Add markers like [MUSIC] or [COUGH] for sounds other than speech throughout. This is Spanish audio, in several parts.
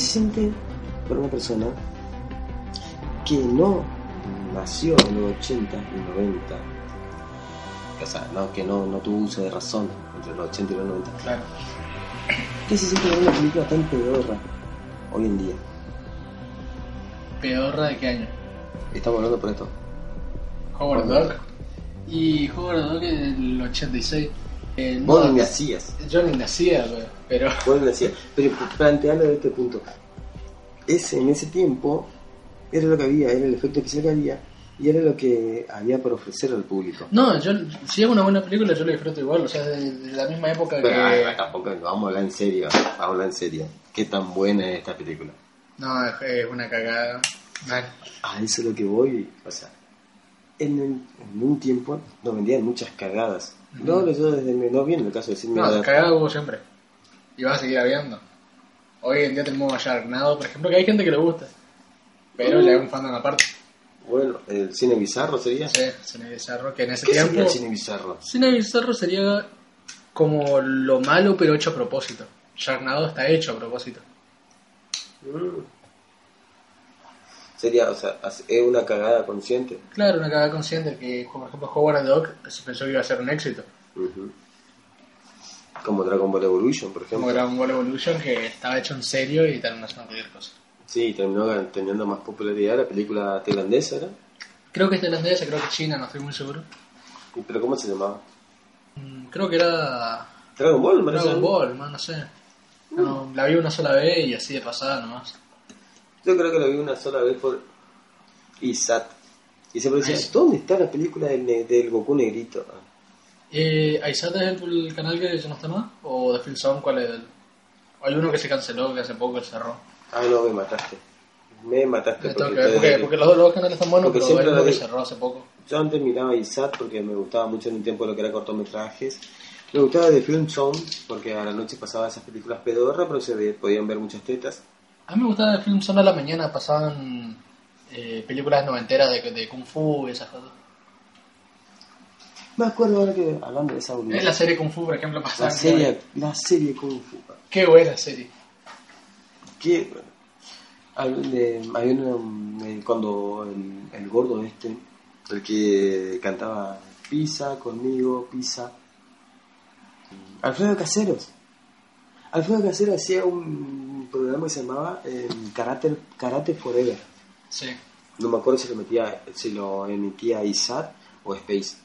¿Qué se siente por una persona que no nació en los 80 y 90? O sea, no, que no, no tuvo uso de razón entre los 80 y los 90. Claro. ¿Qué se siente ver una película tan pedorra hoy en día? ¿Pedorra de qué año? Estamos hablando por esto. Howard Dog. Y Howard Dog del 86. Eh, Vos no, ni nacías. Yo ni nacía, pero. [LAUGHS] Vos ni nacías. Pero plantearlo de este punto. Ese, en ese tiempo era lo que había, era el efecto especial que había y era lo que había por ofrecer al público. No, yo, si es una buena película, yo la disfruto igual, o sea, de, de la misma época Pero que. ay, tampoco, vamos a hablar en serio, vamos a hablar en serio. ¿Qué tan buena es esta película? No, es, es una cagada. Mal. A eso es lo que voy, o sea, en, el- en un tiempo nos vendían muchas cagadas. No, yo desde no bien en el caso de decirme No, cagada hubo siempre. Y vas a seguir habiendo. Hoy en día tenemos a Sharknado, por ejemplo, que hay gente que le gusta. Pero ya es un fandom aparte. Bueno, el cine bizarro sería. Sí, Cine Bizarro, que en ese ¿Qué sería tiempo. el cine bizarro? Cine Bizarro sería como lo malo, pero hecho a propósito. Sharknado está hecho a propósito. Mm. Sería, o sea, es una cagada consciente. Claro, una cagada consciente que, por ejemplo, Howard Dog se pensó que iba a ser un éxito. Como Dragon Ball Evolution, por ejemplo. Como Dragon Ball Evolution, que estaba hecho en serio y terminó haciendo cualquier cosa. Sí, terminó teniendo más popularidad la película tailandesa, ¿era? Creo que es tailandesa, creo que es china, no estoy muy seguro. ¿Y ¿Pero cómo se llamaba? Mm, Creo que era Dragon Ball, me. Dragon Ball, man, no sé. No, la vi una sola vez y así de pasada nomás. Yo creo que lo vi una sola vez por ISAT. Y siempre decía, Ay. ¿dónde está la película del, del Goku negrito? Eh, ¿Aisat es el, el canal que ya no está más? ¿O de Film Zone cuál es el? Hay uno que se canceló, que hace poco cerró. Ah, no, me mataste. Me mataste Me porque, que ver, porque, los dos canales están buenos, Porque pero siempre la que cerró hace poco. Yo antes miraba ISAT porque me gustaba mucho en un tiempo lo que era cortometrajes. Me gustaba de Film Zone porque a la noche pasaba esas películas pedorras, pero se podían ver muchas tetas. A mí me gustaba de Film Zone a la mañana, pasaban eh, películas noventeras de, de Kung Fu y esas cosas. Me acuerdo ahora que hablando de esa En boludez. la serie Kung Fu, por ejemplo, La pasaban. serie, la serie Kung Fu. Qué buena serie. De- había una- cuando el, el gordo este, el que cantaba Pisa conmigo, Pisa. Alfredo Caseros. Alfredo Caseros hacía un programa que se llamaba eh, Karate, Karate Forever. Sí. No me acuerdo si lo metía, si lo emitía ISAT o Space.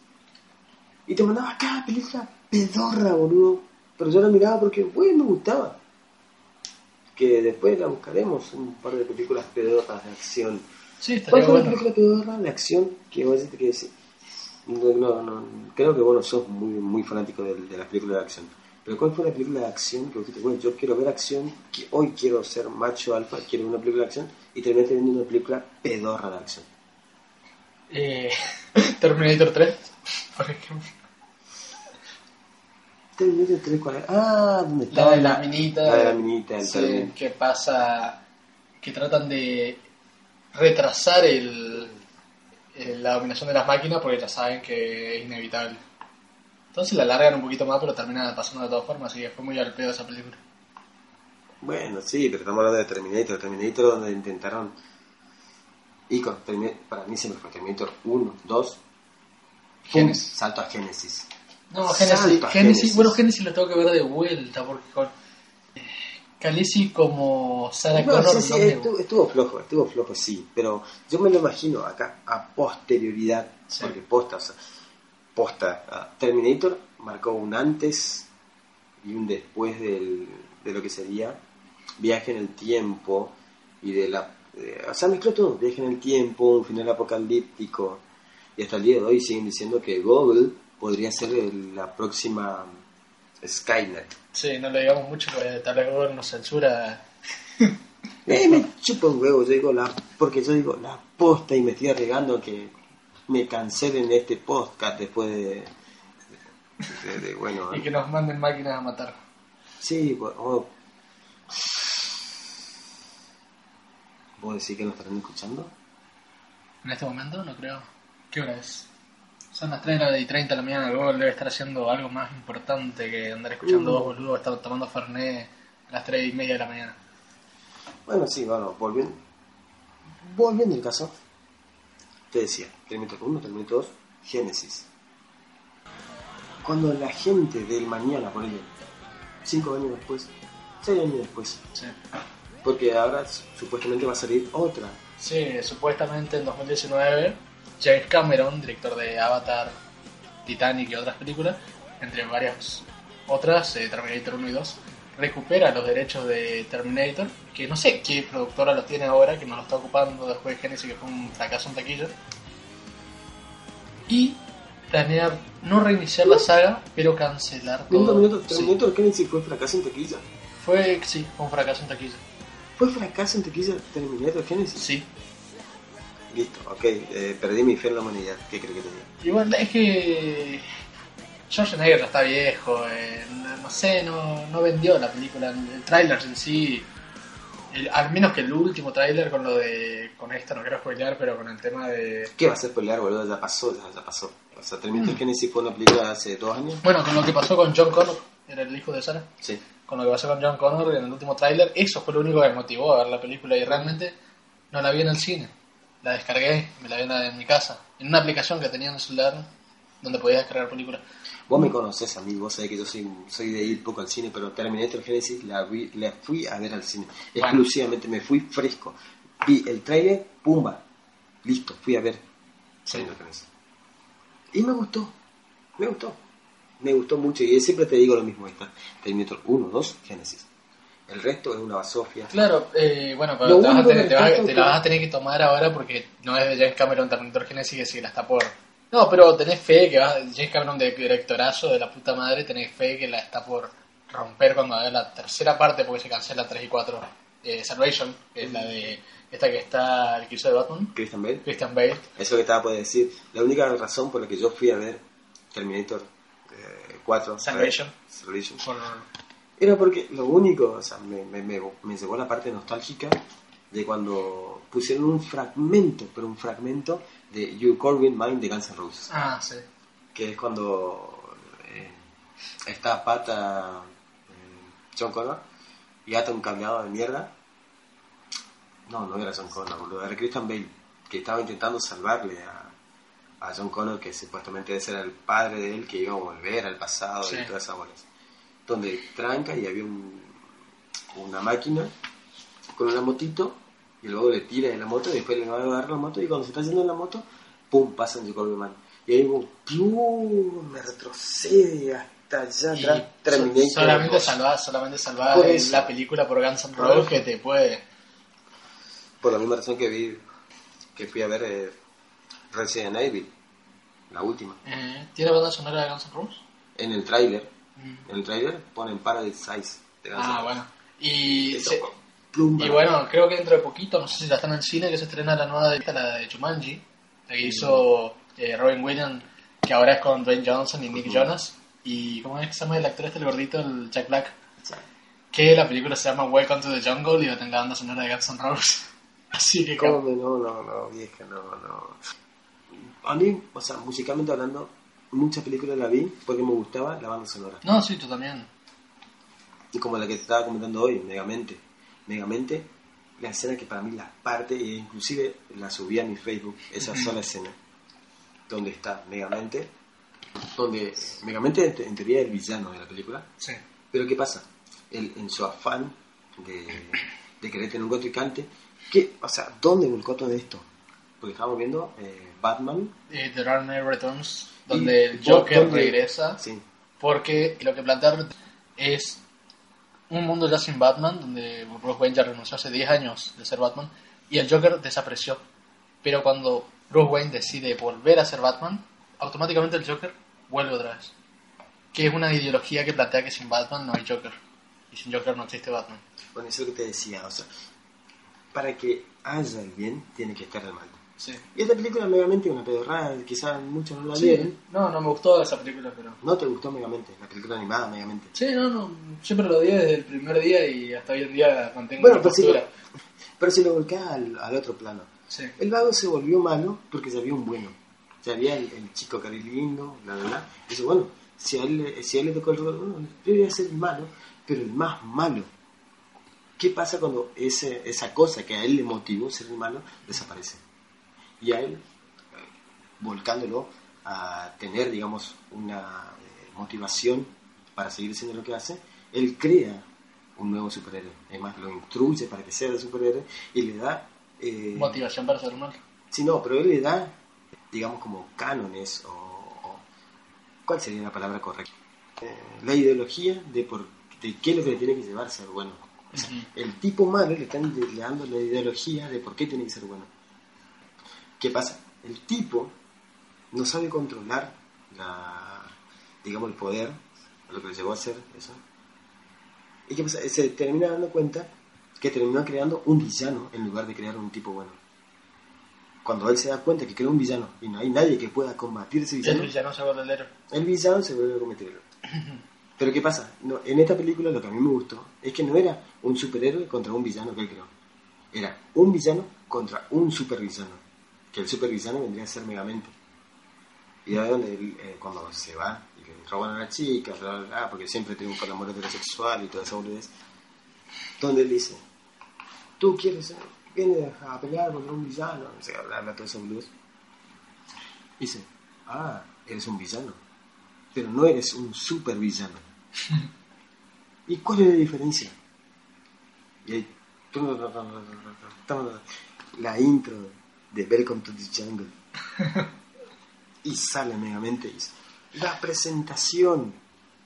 Y te mandaba cada película pedorra, boludo. Pero yo la miraba porque, bueno, me gustaba. Que después la buscaremos, un par de películas pedorras de acción. Sí, ¿Cuál fue la bueno. película pedorra de acción que vos decís que no, no, creo que vos no sos muy, muy fanático de, de las películas de acción. Pero ¿cuál fue la película de acción que dijiste, bueno, yo quiero ver acción, que hoy quiero ser macho alfa, quiero ver una película de acción, y terminaste viendo una película pedorra de acción? Eh, [LAUGHS] Terminator 3, por ejemplo. Terminator 3, ¿cuál era? Ah, ¿dónde La estaba? de la minita. La de la minita, el Sí, que pasa. que tratan de retrasar el, el- la dominación de las máquinas porque ya saben que es inevitable. Entonces la alargan un poquito más, pero terminan pasando de todas formas, así que fue muy al pedo esa película. Bueno, sí, pero estamos hablando de Terminator. Terminator donde intentaron... Y con Terminator, para mí siempre fue Terminator 1, 2, Genesis. salto a Genesis. No, Genesis, Génesis. bueno, Genesis lo tengo que ver de vuelta porque con eh, Khaleesi como Sarah No, Connor sí, sí, no me estuvo, estuvo flojo, estuvo flojo, sí, pero yo me lo imagino acá a posterioridad, Sí. porque posta, o sea, posta, ah, Terminator marcó un antes y un después del, de lo que sería viaje en el tiempo y de la... eh, o sea, mezcló todo, viaje en el tiempo, un final apocalíptico, y hasta el día de hoy siguen diciendo que Google podría ser el- la próxima Skynet. Sí, no le digamos mucho porque tal vez Google nos censura. [LAUGHS] Eh, me chupa un huevo, yo digo la, porque yo digo la posta y me estoy arriesgando que me cancelen este podcast después de, de- de- bueno, Y que nos manden máquinas a matar. sí, pues, oh. ¿Vos decís que nos estarán escuchando? En este momento no creo. ¿Qué hora es? Son las 3 y 30 de la mañana. Google debe estar haciendo algo más importante que andar escuchando Mm. dos boludos estar tomando Fernet a las 3 y media de la mañana. Bueno, sí, bueno, volviendo, volviendo al caso, te decía, Terminator 1, Terminator 2, Génesis. Cuando la gente del mañana, por ejemplo, 5 años después, 6 años después, Sí. porque ahora supuestamente va a salir otra. Sí, supuestamente en 2019 James Cameron, director de Avatar, Titanic y otras películas, entre varias otras, eh, Terminator 1 y 2, recupera los derechos de Terminator, que no sé qué productora los tiene ahora, que no lo está ocupando después de Genesis, que fue un fracaso en taquilla, y planear no reiniciar la saga, pero cancelar todo. minuto, Sí. Terminator Genesis fue fracaso en taquilla. Fue, sí, fue un fracaso en taquilla. ¿Fue fracaso en taquilla Terminator Genesis? Sí. Listo, ok, eh, perdí mi fe en la humanidad. ¿Qué crees que te diga? Igual es que Schwarzenegger ya está viejo, eh, no, sé, no, no vendió la película, el tráiler en sí, el- al menos que el último tráiler con lo de, con esto no quiero spoilear, pero con el tema de, ¿Qué va a ser pelear, boludo? Ya pasó, ya, ya pasó. O sea, Terminator Mm. Genesis fue una película hace dos años. bueno, con lo que pasó con John Connor, era el hijo de Sarah, Sí. con lo que pasó con John Connor en el último tráiler, eso fue lo único que me motivó a ver la película y realmente no la vi en el cine, la descargué, me la vi en, la- en mi casa, en una aplicación que tenía en el celular donde podías descargar películas. Vos me conocés a mí, vos sabés que yo soy, soy de ir poco al cine, pero Terminator Genesis la, vi- la fui a ver al cine. Bueno. Exclusivamente, me fui fresco. Vi el trailer, pumba, listo, fui a ver Terminator Genesis. Y me gustó, me gustó. Me gustó mucho y siempre te digo lo mismo, está Terminator 1, 2, Genesis. El resto es una basofia. Claro, eh, bueno, pero te, vas a único tener- que te vas a- rescato te que- la vas a tener que tomar ahora porque no es de James Cameron Terminator Genesis que si la está por... No, pero tenés fe que va, James Cameron de directorazo de la puta madre, tenés fe que la está por romper cuando haga la tercera parte porque se cancela 3 y 4. Eh, Salvation, que es la de esta que está el que hizo de Batman, Christian Bale. Christian Bale. Eso que estaba por decir. La única razón por la que yo fui a ver Terminator eh, 4, Salvation. Salvation, Por, era porque lo único, o sea, me, me, me, me llevó la parte nostálgica de cuando pusieron un fragmento, pero un fragmento de You Call Me Mine de Guns N' Roses, ah, sí. que es cuando eh, está pata eh, John Connor y ata un cableado de mierda. No, no era John Connor, boludo, era Christian Bale, que estaba intentando salvarle a, a John Connor, que supuestamente ese era el padre de él, que iba a volver al pasado Sí. y todas esas bolas. Donde tranca y había un- una máquina con una motito, y luego le tira de la moto, y después le va a agarrar la moto, y cuando se está yendo en la moto, ¡pum! pasa en Jacob Man. Y ahí como, me retrocede hasta allá atrás, solamente 2. salvar, solamente salvar Por eso. la película por Guns N' Roses que te puede... Por la misma razón que vi, que fui a ver eh, Resident Evil, la última. Eh, ¿Tiene banda sonora de Guns N' Roses? En el tráiler, Mm. en el tráiler ponen Paradise Size de Guns N' Ah, Roses. bueno. Y, se- y bueno, creo que dentro de poquito, no sé si la están en cine, que se estrena la nueva de la de Jumanji, la que hizo eh, Robin Williams, que ahora es con Dwayne Johnson y Nick. Jonas. Y ¿cómo es que se llama el actor este, el gordito, el Jack Black? Que la película se llama Welcome to the Jungle y va a tener la banda sonora de Guns N' Roses. [LAUGHS] Así que ¿Cómo como... que no, no, no, vieja, no, no. A mí, o sea, musicalmente hablando, muchas películas la vi porque me gustaba la banda sonora. No, sí, tú también. Y como la que te estaba comentando hoy, Megamente. Megamente, la escena que para mí la parte, e inclusive la subí a mi Facebook, esa sola escena, donde está Megamente, donde Megamente en, te- en teoría es el villano de la película, Sí. pero ¿qué pasa? Él, en su afán de, de querer tener un contrincante, ¿qué, o sea, ¿dónde volcó todo esto? Porque estábamos viendo eh, Batman, Eh, The Dark Knight Returns, donde Y el Joker donde- regresa. sí, Porque lo que plantearon es un mundo ya sin Batman, donde Bruce Wayne ya renunció hace 10 años de ser Batman, y el Joker desapareció. Pero cuando Bruce Wayne decide volver a ser Batman, automáticamente el Joker vuelve otra vez. Que es una ideología que plantea que sin Batman no hay Joker. Y sin Joker no existe Batman. bueno, eso es lo que te decía, o sea, para que haya el bien, tiene que estar el mal. Sí. Y esta película Megamente es una pedorrada, quizás muchos no la vieron. No, no me gustó esa película, pero... ¿No te gustó Megamente? La película animada Megamente. Sí, no, no. Siempre lo odié desde el primer día y hasta hoy en día mantengo Bueno, pero si, lo, postura. pero si lo volcás al, al otro plano. Sí. El vago se volvió malo porque ya había un bueno. Ya había el, el chico era lindo, bla, bla, bla. Dice, bueno, si a él, si a él le tocó el rol, bueno, yo voy a ser el malo, pero el más malo. ¿Qué pasa cuando ese, esa cosa que a él le motivó ser malo desaparece? Y a él, volcándolo a tener, digamos, una eh, motivación para seguir haciendo lo que hace, él crea un nuevo superhéroe. Además, lo instruye para que sea el superhéroe y le da... eh, Motivación para ser mal. Sí, no, pero él le da, digamos, como cánones o... o- ¿Cuál sería la palabra correcta? Eh, la ideología de, por, de qué es lo que le tiene que llevar a ser bueno. O sea, Ujú. El tipo malo le están dando la ideología de por qué tiene que ser bueno. ¿Qué pasa? El tipo no sabe controlar la, digamos, el poder, lo que le llevó a hacer eso. ¿Y qué pasa? Se termina dando cuenta que terminó creando un villano en lugar de crear un tipo bueno. Cuando él se da cuenta que creó un villano y no hay nadie que pueda combatir ese El villano, villano se vuelve el héroe. el villano se vuelve a cometerlo. [CLEARS THROAT] Pero ¿qué pasa? No, en esta película lo que a mí me gustó es que no era un superhéroe contra un villano que él creó. Era un villano contra un supervillano. Que el supervillano vendría a ser Megamente. Y ahí donde él, eh, cuando se va y le roban a la chica, bla, bla, bla, porque siempre tiene un amor heterosexual y toda esa boludez. Donde él dice, tú quieres, eh, vienes a pelear contra un villano, o sea, bla, bla, toda esa boludez. Dice, ah, eres un villano, pero no eres un supervillano. ¿Y cuál es la diferencia? Y ahí, la intro de Welcome to the Jungle. [LAUGHS] Y sale megamente y dice, la presentación.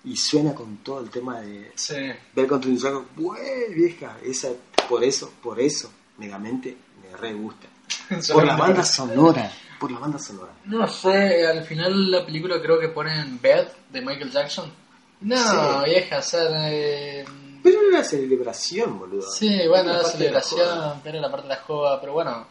Y suena con todo el tema de Sí. Welcome to the Jungle. ¡Bueh, vieja! Esa, por eso, por eso, megamente me re gusta. [LAUGHS] Por la banda sonora. Por la banda sonora. No sé, al final la película creo que ponen Bad de Michael Jackson. No, Sí. vieja, o sea, eh, Pero era una celebración, boludo. Sí, bueno, Era de la celebración, pero la parte de la joda, pero bueno,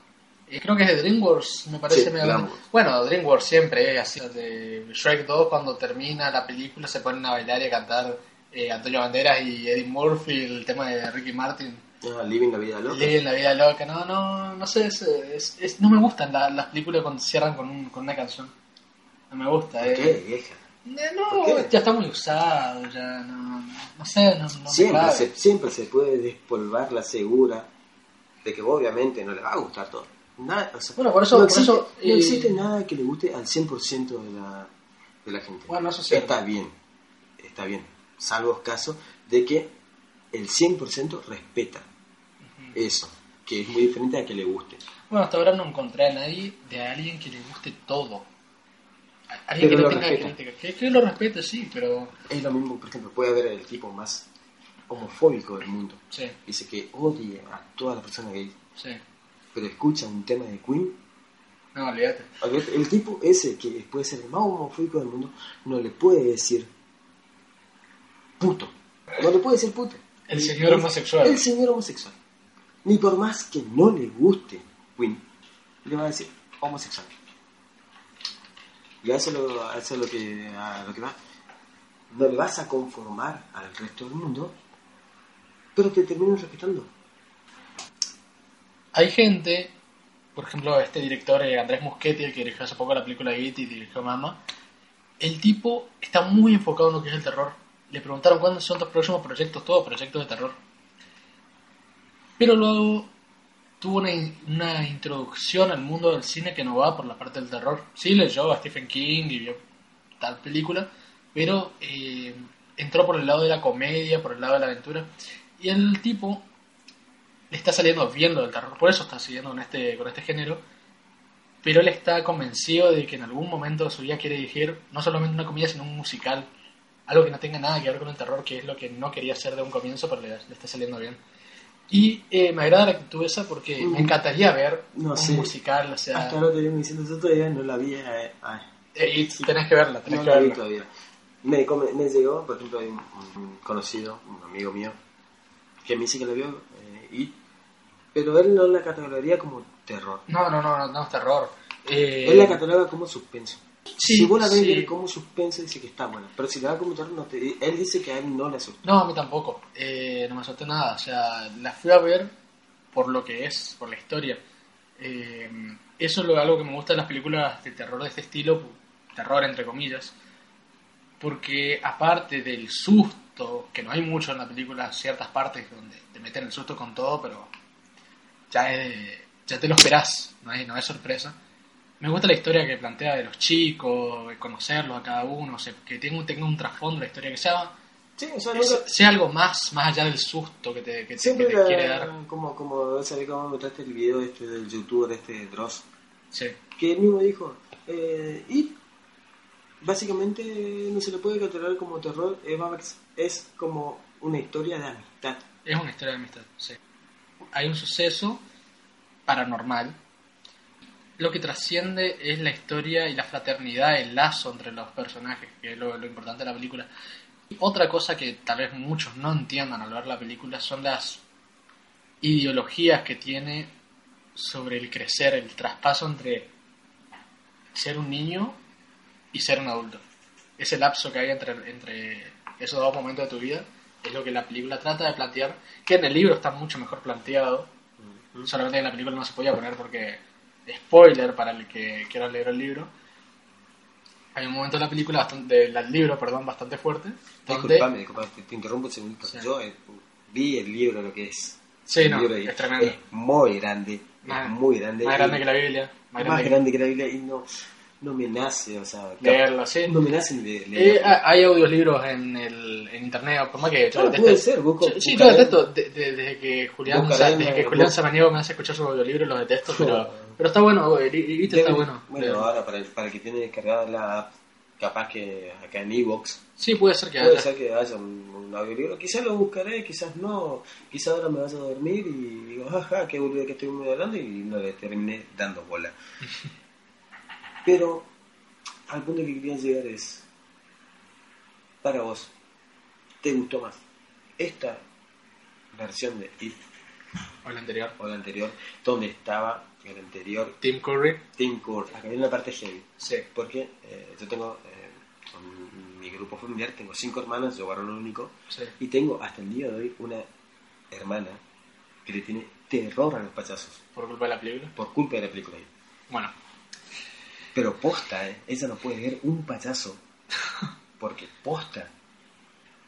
creo que es de DreamWorks, me parece. Sí, medio-. Bueno, DreamWorks siempre es así. De Shrek 2, cuando termina la película, se ponen a bailar y a cantar eh, Antonio Banderas y Eddie Murphy, el tema de Ricky Martin, Ah, Living la vida loca. Living la vida loca. No, no, no sé, es, es- es- no me gustan la- las películas cuando cierran con, un- con una canción. No me gusta, eh. ¿Qué, vieja? Eh, No, ya está muy usado, ya no, no sé, no, Siempre se, siempre se puede despolvar la segura de que obviamente no le va a gustar todo. Nada, o sea, Bueno, por eso- no, por existe, eso, no eh, existe nada que le guste al 100% de la, de la gente. Bueno, eso. Está bien, está bien. Salvo casos de que el 100% respeta eso, que es muy diferente a que le guste. Bueno, hasta ahora no encontré a nadie de alguien que le guste todo. Alguien Pero que lo no tenga crítica. Que, que lo respete, sí, pero. Es lo mismo, por ejemplo, puede haber el tipo más homofóbico del mundo. Sí, Dice que odia a toda la persona gay, sí. Pero escucha un tema de Queen No, olvídate. El tipo ese, que puede ser el más homofóbico del mundo, no le puede decir puto. No le puede decir puto. El señor homosexual. El señor homosexual. Ni por más que no le guste Queen, le va a decir homosexual. Y eso, lo, eso es lo que, a lo que va. No le vas a conformar al resto del mundo, pero te terminan respetando. Hay gente, por ejemplo, este director eh, Andrés Muschietti, el que dirigió hace poco la película Git y dirigió Mama. El tipo está muy enfocado en lo que es el terror. Le preguntaron cuándo son tus próximos proyectos, todos proyectos de terror. Pero luego tuvo una introducción al mundo del cine que no va por la parte del terror. Sí leyó a Stephen King y vio tal película, pero eh, entró por el lado de la comedia, por el lado de la aventura. Y el tipo le está saliendo bien lo del terror, por eso está siguiendo con este, con este género. Pero él está convencido de que en algún momento de su vida quiere dirigir no solamente una comedia, sino un musical. Algo que no tenga nada que ver con el terror, que es lo que no quería hacer de un comienzo, pero le, le está saliendo bien. Y eh, me agrada la actitud esa porque me encantaría ver No un sé. musical, o sea... Hasta ahora te vengo diciendo, yo todavía no la vi. eh, ay, eh, y tenés que verla, tenés no que la vi verla. todavía. Me, me llegó, por ejemplo, hay un, un conocido, un amigo mío, que me dice que la vio, y, pero él no la categoría como terror. No, no, no, no, no es terror. Eh, Él la cataloga como suspenso. Sí, si vos la ves sí. como suspenso, dice que está buena. Pero si la ves como terror, no te, él dice que a él no le asusta. No, a mí tampoco. Eh, no me asusté nada. O sea, la fui a ver por lo que es, por la historia. Eh, eso es lo, algo que me gusta de las películas de terror de este estilo, terror entre comillas, porque aparte del susto susto, que no hay mucho en la película, ciertas partes donde te meten el susto con todo, pero ya, es- ya te lo esperás, no hay, no hay sorpresa. Me gusta la historia que plantea de los chicos, de conocerlos a cada uno, o sea, que tenga, un- tenga un trasfondo la historia, que sea, Sí, o sea, que nunca- sea algo más, más allá del susto que te, que te- que siempre te la- quiere dar. como, como sabés cómo mostraste el video este del youtuber este Dross, Sí. que él mismo dijo, eh, y básicamente no se le puede catalogar como terror, es, más- es como una historia de amistad. Es una historia de amistad, sí. Hay un suceso paranormal. Lo que trasciende es la historia y la fraternidad, el lazo entre los personajes, que es lo, importante de la película. Otra cosa que tal vez muchos no entiendan al ver la película son las ideologías que tiene sobre el crecer, el traspaso entre ser un niño y ser un adulto. Ese lapso que hay entre esos dos momentos de tu vida es lo que la película trata de plantear, que en el libro está mucho mejor planteado, solamente en la película no se podía poner porque spoiler para el que quiera leer el libro. Hay un momento de la película, bastante, del libro, perdón, bastante fuerte, donde... Disculpame, disculpame, te, te interrumpo un segundo. Sí. Yo eh, vi el libro, lo que es. Sí, el no, libro es tremendo. Es muy grande, Más- es muy grande. Más grande que la Biblia, más grande que grande que la Biblia y no, no me nace, o sea, leerlo, sí. no me nace de Eh, ha- hay audiolibros en, el, en internet, por más que yo Claro, puede ser, busco- Sí, yo detesto, de- de- desde que Julián, Sa- desde que Julián Samaniego me hace escuchar sus audiolibros, los detesto, pero, pero está bueno, el el está bueno. Bueno, ahora para el, para el que tiene descargada la app, capaz que acá en Evox, Sí, puede ser que puede haya. ser que haya un, un audiolibro. Quizás lo buscaré, quizás no. Quizás ahora me vaya a dormir y digo, jaja, qué boludo que estoy muy hablando y no le terminé dando bola. [LAUGHS] Pero al punto que quería llegar es, para vos, ¿te gustó más esta versión de It O el anterior. o la anterior, donde estaba el anterior Tim Curry. Tim Curry? Acá viene la parte heavy. Sí. Porque eh, yo tengo, eh, con mi grupo familiar, tengo cinco hermanas, yo varón único, Sí. y tengo hasta el día de hoy una hermana que le tiene terror a los payasos, Por culpa de la película. por culpa de la película. Bueno, Pero posta, ¿eh? ella no puede ver un payaso, porque posta.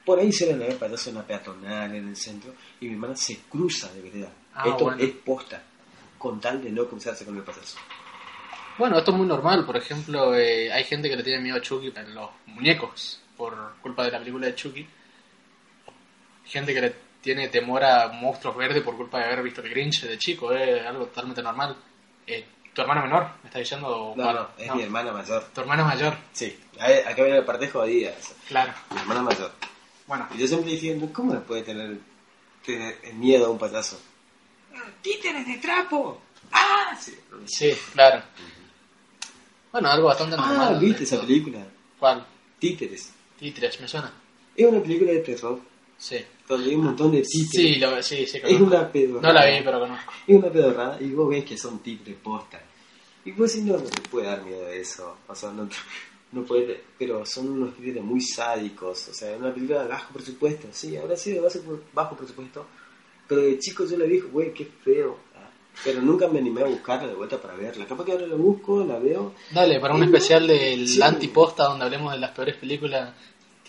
Por ahí suelen haber payasos en la peatonal, en el centro, y mi hermana se cruza de vereda. Ah, Esto bueno. es posta, con tal de no cruzarse con el payaso. bueno, esto es muy normal. Por ejemplo, eh, hay gente que le tiene miedo a Chucky en los muñecos por culpa de la película de Chucky. Gente que le tiene temor a monstruos verdes por culpa de haber visto el Grinch de chico. Es algo totalmente normal. Eh, ¿Tu hermana menor? ¿Me está diciendo? No, no, es mi hermana mayor. Tu hermana mayor, Sí, acá viene la parte jodida. esa. claro. Mi hermana mayor. Bueno, Y yo siempre dije, ¿cómo le puede tener, tener miedo a un payaso? ¡Títeres de trapo! ¡Ah! Sí. sí, claro. Bueno, algo bastante Ah, normal. ¿viste esa película? ¿Cuál? Títeres. Títeres, me suena. Es una película de terror Sí. donde hay un montón de títeres. Sí, lo, sí, sí, es una pedorrada. No la vi, pero conozco. Es una pedorrada y vos ves que son títeres posta. Y vos decís, no, no te puede dar miedo de eso. O sea, no, [LAUGHS] no puede, pero son unos títeres muy sádicos. O sea, es una película de bajo presupuesto. Sí, ahora sí de bajo, presupuesto. Pero de chico yo la vi, güey, qué feo. Ah, Pero nunca me animé a buscarla de vuelta para verla. Capaz que ahora la busco, la veo. Dale, para un especial del sí. antiposta donde hablemos de las peores películas,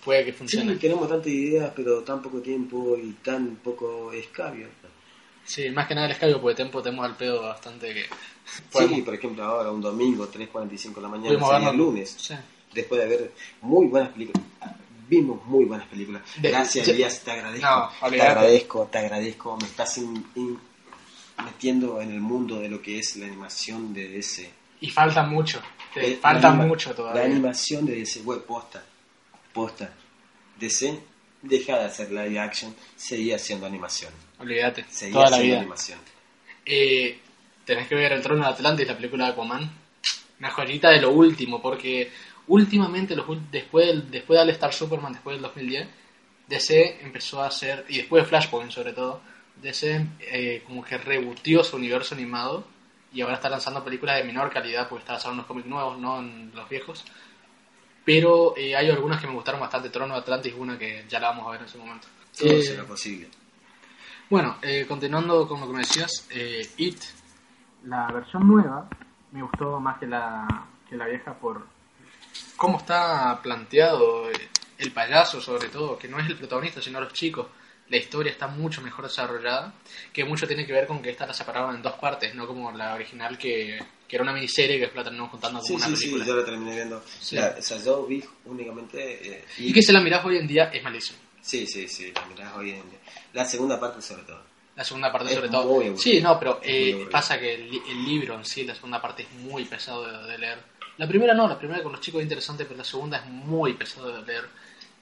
puede que Sí, funcione. tenemos tantas ideas, pero tan poco tiempo y tan poco escabio. Sí, más que nada el escabio, porque tiempo tenemos al pedo bastante que... Sí, podemos- por ejemplo, ahora un domingo, 3.45 de la mañana, sería vernos- el lunes. Sí. después de ver muy buenas películas. Vimos muy buenas películas. Gracias, sí. Elías, te agradezco. No, te agradezco, te agradezco. Me estás in- in- metiendo en el mundo de lo que es la animación de DC. Y falta mucho, te Eh, falta anima- mucho todavía. La animación de DC, web posta. Posta. DC deja de hacer live action, seguía haciendo animación. Olvídate, Seguía toda la haciendo vida. animación. Eh, tenés que ver El Trono de Atlantis, la película de Aquaman. Una joyita de lo último, porque últimamente, los, después, del, después de All Star Superman, después del 2010, DC empezó a hacer, y después de Flashpoint sobre todo, DC eh, como que rebutió su universo animado y ahora está lanzando películas de menor calidad porque está en unos cómics nuevos, no en los viejos. Pero eh, hay algunas que me gustaron bastante. Trono de Atlantis, una que ya la vamos a ver en su momento. Todo Eh, será posible. bueno, eh, continuando con lo que me decías, eh, It, la versión nueva, me gustó más que la, que la vieja por cómo está planteado. eh, el payaso sobre todo, que no es el protagonista, sino los chicos, la historia está mucho mejor desarrollada, que mucho tiene que ver con que esta la separaron en dos partes, no como la original que, que era una miniserie que después la terminamos contando como Sí, una sí, película. sí, yo la terminé viendo. Sí. La- o sea, yo vi únicamente... eh, Y que si la mirás hoy en día es malísimo. Sí, sí, sí, la mirás hoy en día. La segunda parte sobre todo. La segunda parte Es sobre todo. aburrido. Sí, no, pero eh, pasa que el, el libro en sí, la segunda parte es muy pesado de, de leer. La primera no, la primera con los chicos es interesante, pero la segunda es muy pesado de leer.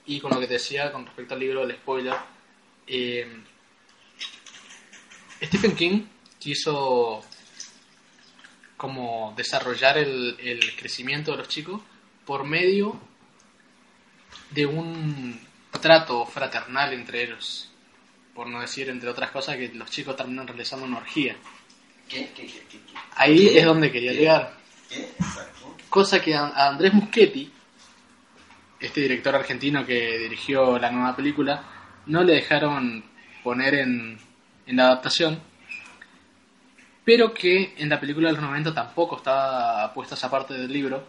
Y con lo que te decía con respecto al libro, el spoiler, eh, Stephen King quiso como desarrollar el, el crecimiento de los chicos por medio de un trato fraternal entre ellos por no decir entre otras cosas que los chicos terminan realizando una orgía. ¿Qué? ¿Qué? ¿Qué? Ahí es donde quería llegar. Cosa que a Andrés Muschietti, este director argentino que dirigió la nueva película, no le dejaron poner en, en la adaptación, pero que en la película de los 90 tampoco estaba puesta esa parte del libro.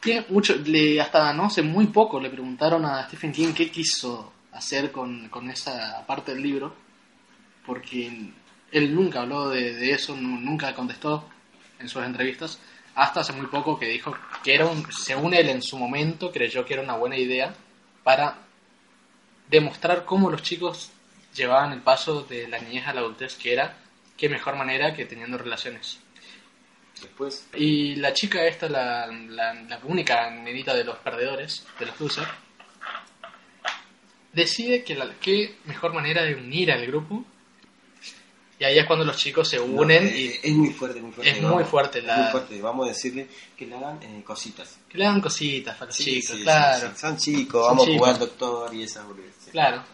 Que mucho, le, hasta no hace muy poco le preguntaron a Stephen King qué quiso hacer con, con esa parte del libro, porque él nunca habló de, de eso, nu- nunca contestó en sus entrevistas, hasta hace muy poco que dijo que era un, según él en su momento, creyó que era una buena idea para demostrar cómo los chicos llevaban el paso de la niñez a la adultez, que era qué mejor manera que teniendo relaciones. Después, Y la chica esta, la, la, la única nenita de los perdedores, de los losers, decide que la qué mejor manera de unir al grupo. Y ahí es cuando los chicos se unen no, y eh, es muy fuerte, muy fuerte. es vamos. muy fuerte la- Es muy fuerte. Vamos a decirle que le hagan eh, cositas. que le hagan cositas para los Sí, chicos, sí, claro. sí. Son chicos, Son vamos chicos. a jugar doctor y esas boludeces. Claro.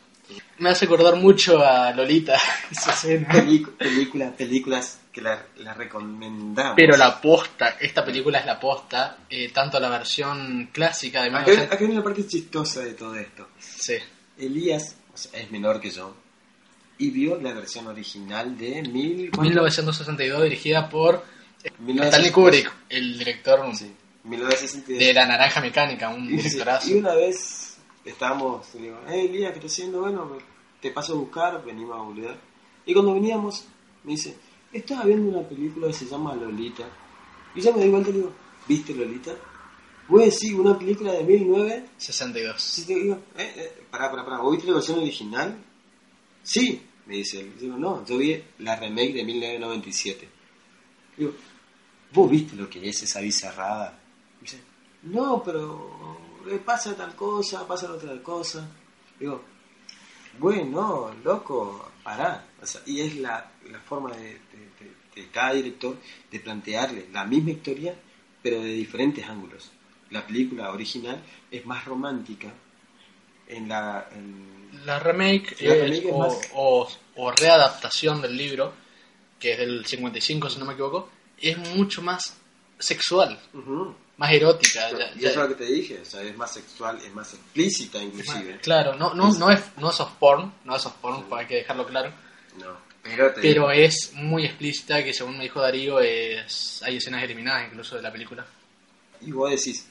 Me hace acordar mucho a Lolita, [LAUGHS] esa escena. Películas, películas que la, la recomendamos. Pero la posta, esta película es la posta, eh, tanto la versión clásica de Acá, 1900 acá viene la parte chistosa de todo esto. Sí. Elías o sea, es menor que yo y vio la versión original de mil, ¿cuánto? 1962 dirigida por 1962. Stanley Kubrick, el director Sí, 1962. de La Naranja Mecánica, un Y, sí, directorazo. y una vez estábamos, le digo, hey Elías, ¿qué estás haciendo? Bueno, te paso a buscar, venimos a boludear. Y cuando veníamos, me dice, estaba viendo una película que se llama Lolita. Y yo me doy vuelta y digo, ¿viste Lolita? Voy decir, una película de 1900 62. Sí, te digo, eh, eh, pará, pará, pará, ¿vos viste la versión original? Sí, me dice él. Digo, no, yo vi la remake de 1997. Digo, ¿vos viste lo que es esa bizarrada? Dice, no, pero eh, pasa tal cosa, pasa otra cosa. Digo, bueno, loco, pará. Y es la, la forma de- de- de cada director de plantearle la misma historia, pero de diferentes ángulos. La película original es más romántica en la... en- La remake, La es- remake es o, más- o- o readaptación del libro, que es del 55 si no me equivoco, es mucho más sexual, Ujú. más erótica. ya- Y ya- eso es lo que te dije, o sea, es más sexual, es más explícita inclusive. Claro, no, no, no, es, no es soft porn, no es soft porn, hay que dejarlo claro, No, pero pero es muy explícita que según me dijo Darío es hay escenas eliminadas incluso de la película. Y vos decís,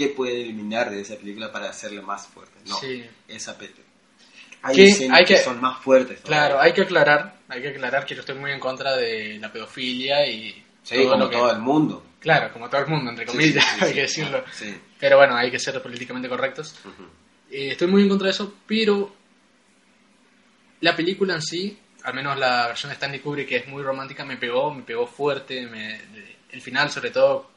¿qué puede eliminar de esa película para hacerla más fuerte? No, Sí. esa película. Hay Que escenas hay que, que- son más fuertes. todavía. Claro, hay que aclarar, hay que aclarar que yo estoy muy en contra de la pedofilia y Sí, todo como lo que- todo el mundo. Claro, como todo el mundo, entre comillas, sí, sí, hay que decirlo. Sí. Pero bueno, hay que ser políticamente correctos. Ujú. Eh, estoy muy en contra de eso, pero la película en sí, al menos la versión de Stanley Kubrick, que es muy romántica, me pegó, me pegó fuerte. me- el final, sobre todo,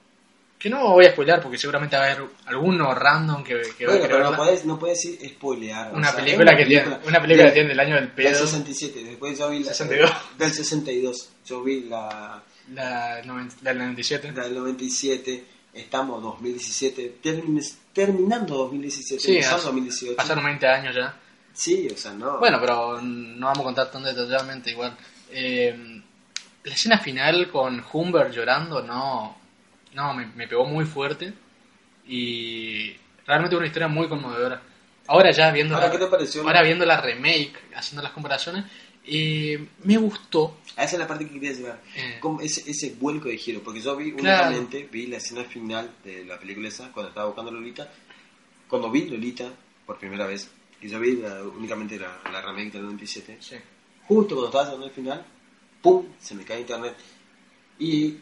que no voy a spoiler porque seguramente va a haber alguno random que, que va a Bueno, pero no puedes, no puedes decir spoilear. o Una sea, es película que tiene, una película de- que tiene del año del Del pedo, 67, después yo vi la... 62. Del 62, yo vi la, la, la del 97. la del 97, estamos 2017, termin- terminando 2017, Sí, hace- 2018. Pasaron 20 años ya. Sí, o sea, no. Bueno, pero no vamos a contar tan detalladamente igual. Eh, la escena final con Humber llorando, no, no, me, me pegó muy fuerte y realmente una historia muy conmovedora. Ahora ya viendo, Ahora, la, ¿qué te pareció? ahora viendo la remake, haciendo las comparaciones, eh, me gustó. A esa es la parte que quería llegar. Eh. Ese, ese vuelco de giro, porque yo vi Claro. únicamente, vi la escena final de la película esa, cuando estaba buscando a Lolita, cuando vi Lolita por primera vez, y yo vi la- únicamente la, la remake del 97, Sí. justo cuando estaba llegando al final, ¡pum! se me cae internet. Y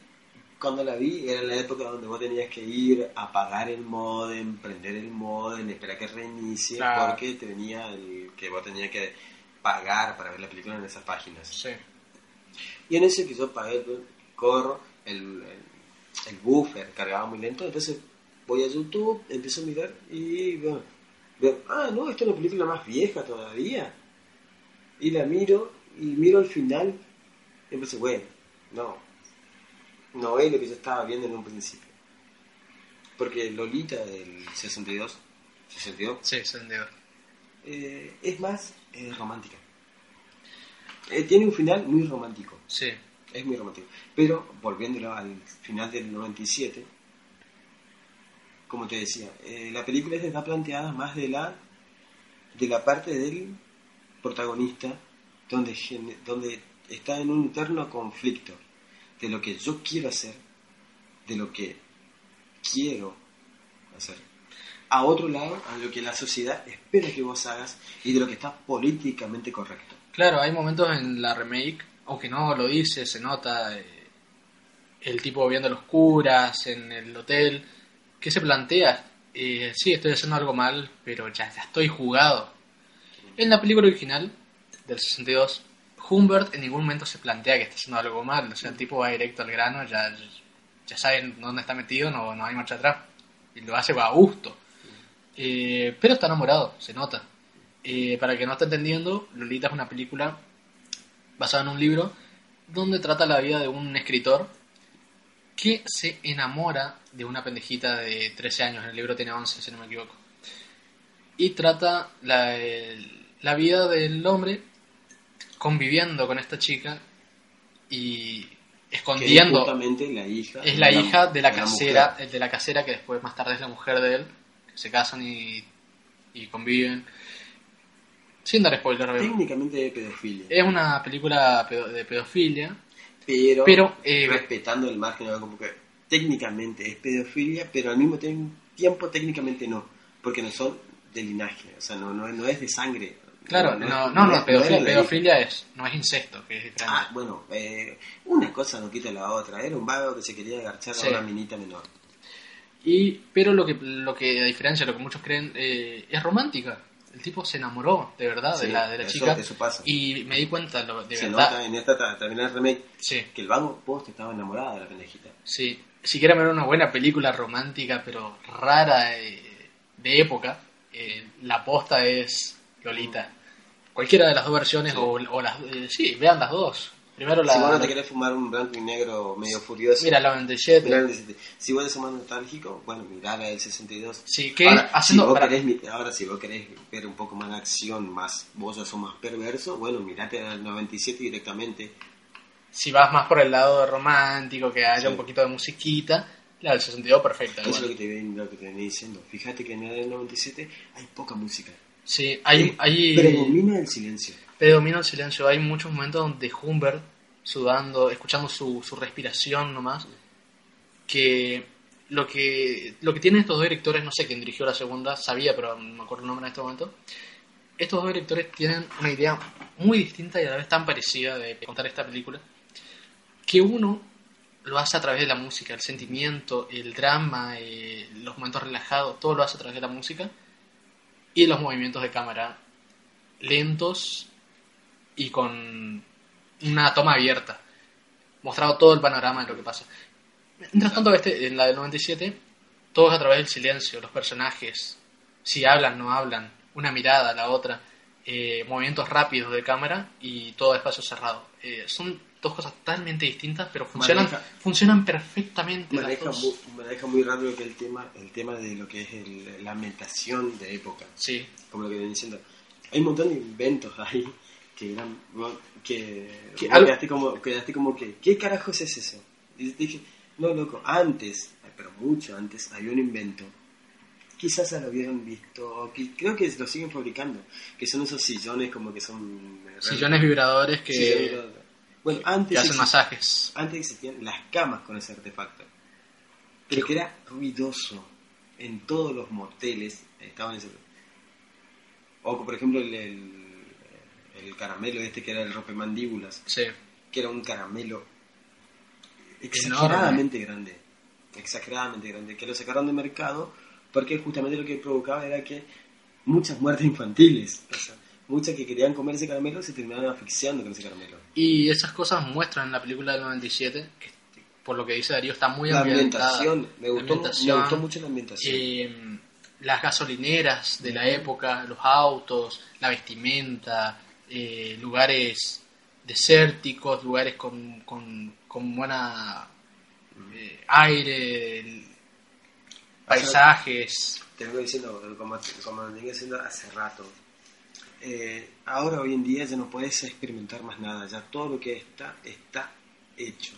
cuando la vi era la época donde vos tenías que ir a apagar el modem, prender el modem, esperar que reinicie, Claro. porque te venía el que vos tenías que pagar para ver la película en esas páginas. Sí. Y en ese que yo pagué, el corro, el, el, el buffer cargaba muy lento, entonces voy a YouTube, empiezo a mirar y veo, veo, ah, no, esta es una película más vieja todavía. Y la miro y miro al final y empecé, güey, no, no es lo que yo estaba viendo en un principio. Porque Lolita del 62, 62 Sí, Sendero. eh, es más eh, romántica. Eh, tiene un final muy romántico. Sí. Es muy romántico. Pero, volviéndolo al final del 97, como te decía, la película está planteada más de la, de la parte del protagonista, donde, donde está en un eterno conflicto de lo que yo quiero hacer, de lo que quiero hacer, a otro lado, a lo que la sociedad espera que vos hagas y de lo que está políticamente correcto. Claro, hay momentos en la remake, aunque no lo dice, se nota eh, el tipo viendo a los curas en el hotel, que se plantea, eh, sí, estoy haciendo algo mal, pero ya, ya estoy jugado. En la película original del 62, Humbert en ningún momento se plantea que está haciendo algo mal, o sea, el tipo va directo al grano, ya, ya saben dónde está metido, no, no hay marcha atrás, y lo hace a gusto. Eh, pero está enamorado, se nota. Eh, para el que no está entendiendo, Lolita es una película basada en un libro donde trata la vida de un escritor que se enamora de una pendejita de 13 años. El libro tiene 11, si no me equivoco. Y trata la, la vida del hombre conviviendo con esta chica y Que es escondiendo. justamente la hija. Es la hija de la casera, de la casera que después más tarde es la mujer de él, que se casan y, y conviven. Sin dar spoiler. Técnicamente de pedofilia. Es una película de pedofilia, pero pero eh, respetando el margen, como que técnicamente es pedofilia, pero al mismo tiempo técnicamente no, porque no son de linaje, o sea, no, no, no es de sangre. Claro, no, no, no, es- pedofilia, es la pedofilia es, no es incesto, que es diferente. Ah, bueno, eh, una cosa no quita la otra, era un vago que se quería agarchar Sí. a una minita menor. Y, pero lo que, lo que, a diferencia de lo que muchos creen, eh, es romántica. El tipo se enamoró, de verdad, de la, de la eso- chica. eso pasa. Y me di cuenta, lo- de se verdad. nota en esta ta- también el remake Sí, que el vago post estaba enamorado de la pendejita. sí. Si quieren ver una buena película romántica, pero rara, eh, de época, eh, la posta es Lolita. Cualquiera de las dos versiones, Sí. o, o las. eh, sí, vean las dos. Primero la. si vos no te la- querés fumar un blanco y negro medio furioso, mira, la 97. mirá el 17. Si vos eres más nostálgico, bueno, mirá la del 62. Sí, que ahora, haciendo. si vos para- querés, ahora, si vos querés ver un poco más de acción, más vos sos más perverso, bueno, mirate al 97 directamente. si vas más por el lado romántico, que haya Sí. un poquito de musiquita, la del 62 perfecta. Eso es lo que, te, lo que te venía diciendo. Fíjate que en el 97 hay poca música. Sí, hay, hay Predomina el silencio. predomina el silencio. Hay muchos momentos donde Humbert, sudando, escuchando su, su respiración nomás, que lo que lo que tienen estos dos directores, no sé quién dirigió la segunda, sabía, pero no me acuerdo el nombre en este momento. Estos dos directores tienen una idea muy distinta y a la vez tan parecida de contar esta película, que uno lo hace a través de la música, el sentimiento, el drama, eh, los momentos relajados, todo lo hace a través de la música y los movimientos de cámara lentos y con una toma abierta, mostrando todo el panorama de lo que pasa. Mientras tanto, este, en la del 97, todo es a través del silencio, los personajes, si hablan, no hablan, una mirada a la otra, eh, movimientos rápidos de cámara y todo espacio cerrado. Eh, son dos cosas totalmente distintas, pero funcionan, Maneja- funcionan perfectamente. las Maneja dos. muy, maneja muy lo que el tema, el tema de lo que es el- la ambientación de época. Sí, como lo que vienen diciendo. Hay un montón de inventos ahí que eran que, Que algo- quedaste como quedaste como que ¿qué carajos es eso? Y dije, no loco, antes, pero mucho antes había un invento. Quizás ya lo habían visto, que- creo que lo siguen fabricando, que son esos sillones como que son eh, sillones vibradores que, sillones- bueno, antes que hacen masajes. antes existían las camas con ese artefacto. Pero que era ruidoso. en todos los moteles estaban ese... O por ejemplo el, el, el caramelo este que era el rompemandíbulas, Sí. que era un caramelo exageradamente grande, exageradamente grande, que lo sacaron de mercado porque justamente lo que provocaba era que muchas muertes infantiles, o sea, muchas que querían comer ese caramelo se terminaron asfixiando con ese caramelo. Y esas cosas muestran en la película del 97, que por lo que dice Darío está muy La ambientada. ambientación, me La gustó, ambientación, me gustó mucho la ambientación. eh, las gasolineras de la época, los autos, la vestimenta, eh, lugares desérticos, lugares con, con, con buena eh, aire, paisajes. te vengo diciendo, como, como venía diciendo hace rato, eh, ahora hoy en día ya no puedes experimentar más nada, ya todo lo que está, está hecho.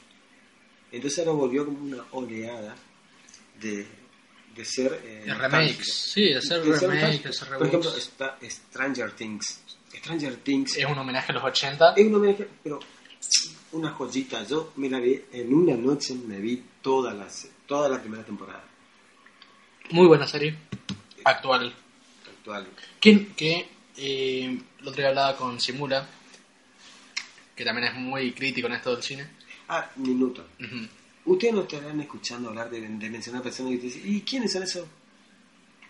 Entonces ahora volvió como una oleada de, de ser... eh, De remakes, sí, de ser remakes, de hacer Por ejemplo, está Stranger Things. Stranger Things Es un homenaje a los 80. es una homenaje, pero una joyita. Yo me la vi en una noche, me vi toda la, toda la primera temporada Muy buena serie. Actual. actual. Que, que eh, el otro día hablaba con Simula, que también es muy crítico en esto del cine. Ah, minuto. Ujú. Ustedes no estarán escuchando hablar de, de mencionar personas que te dicen, ¿y quiénes son esos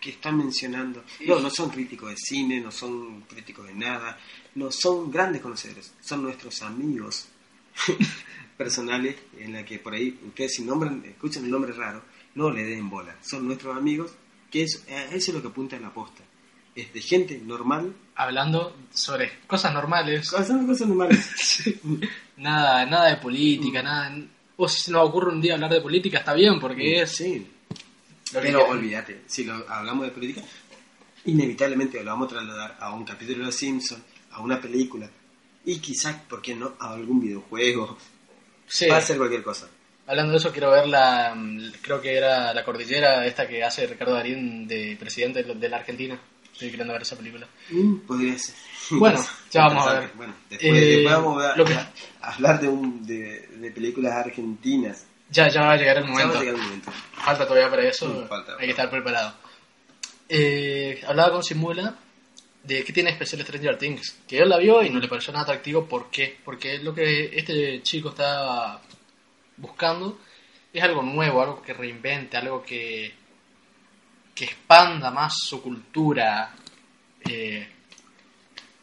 que están mencionando? No, no son críticos de cine, no son críticos de nada, no son grandes conocedores, son nuestros amigos [LAUGHS] personales en la que por ahí ustedes si nombran, escuchan el nombre raro, no le den bola, son nuestros amigos, que es, a eso es lo que apunta en la posta. Es de gente normal, Hablando sobre cosas normales, son cosas normales. [LAUGHS] nada, nada de política, nada. O si se nos ocurre un día hablar de política, está bien, porque es. Sí, lo Pero olvídate, si lo hablamos de política, inevitablemente lo vamos a trasladar a un capítulo de Los Simpsons, a una película, y quizás, ¿por qué no?, a algún videojuego. Sí. Va a ser cualquier cosa. Hablando de eso, quiero ver la. mm, Creo que era la cordillera esta que hace Ricardo Darín de presidente de de la Argentina. Estoy queriendo ver esa película. Mm, podría ser. [LAUGHS] Bueno, ya vamos a ver. Bueno, después, Eh, después vamos a, lo que- a hablar de, un, de, de películas argentinas. Ya, ya va a llegar el Ya va momento. a llegar el momento. Falta todavía para eso, falta. hay que estar preparado. Eh, hablaba con Simula de qué tiene especial Stranger Things, que él la vio y no le pareció nada atractivo. ¿Por qué? Porque lo que este chico está buscando es algo nuevo, algo que reinvente, algo que, que expanda más su cultura eh,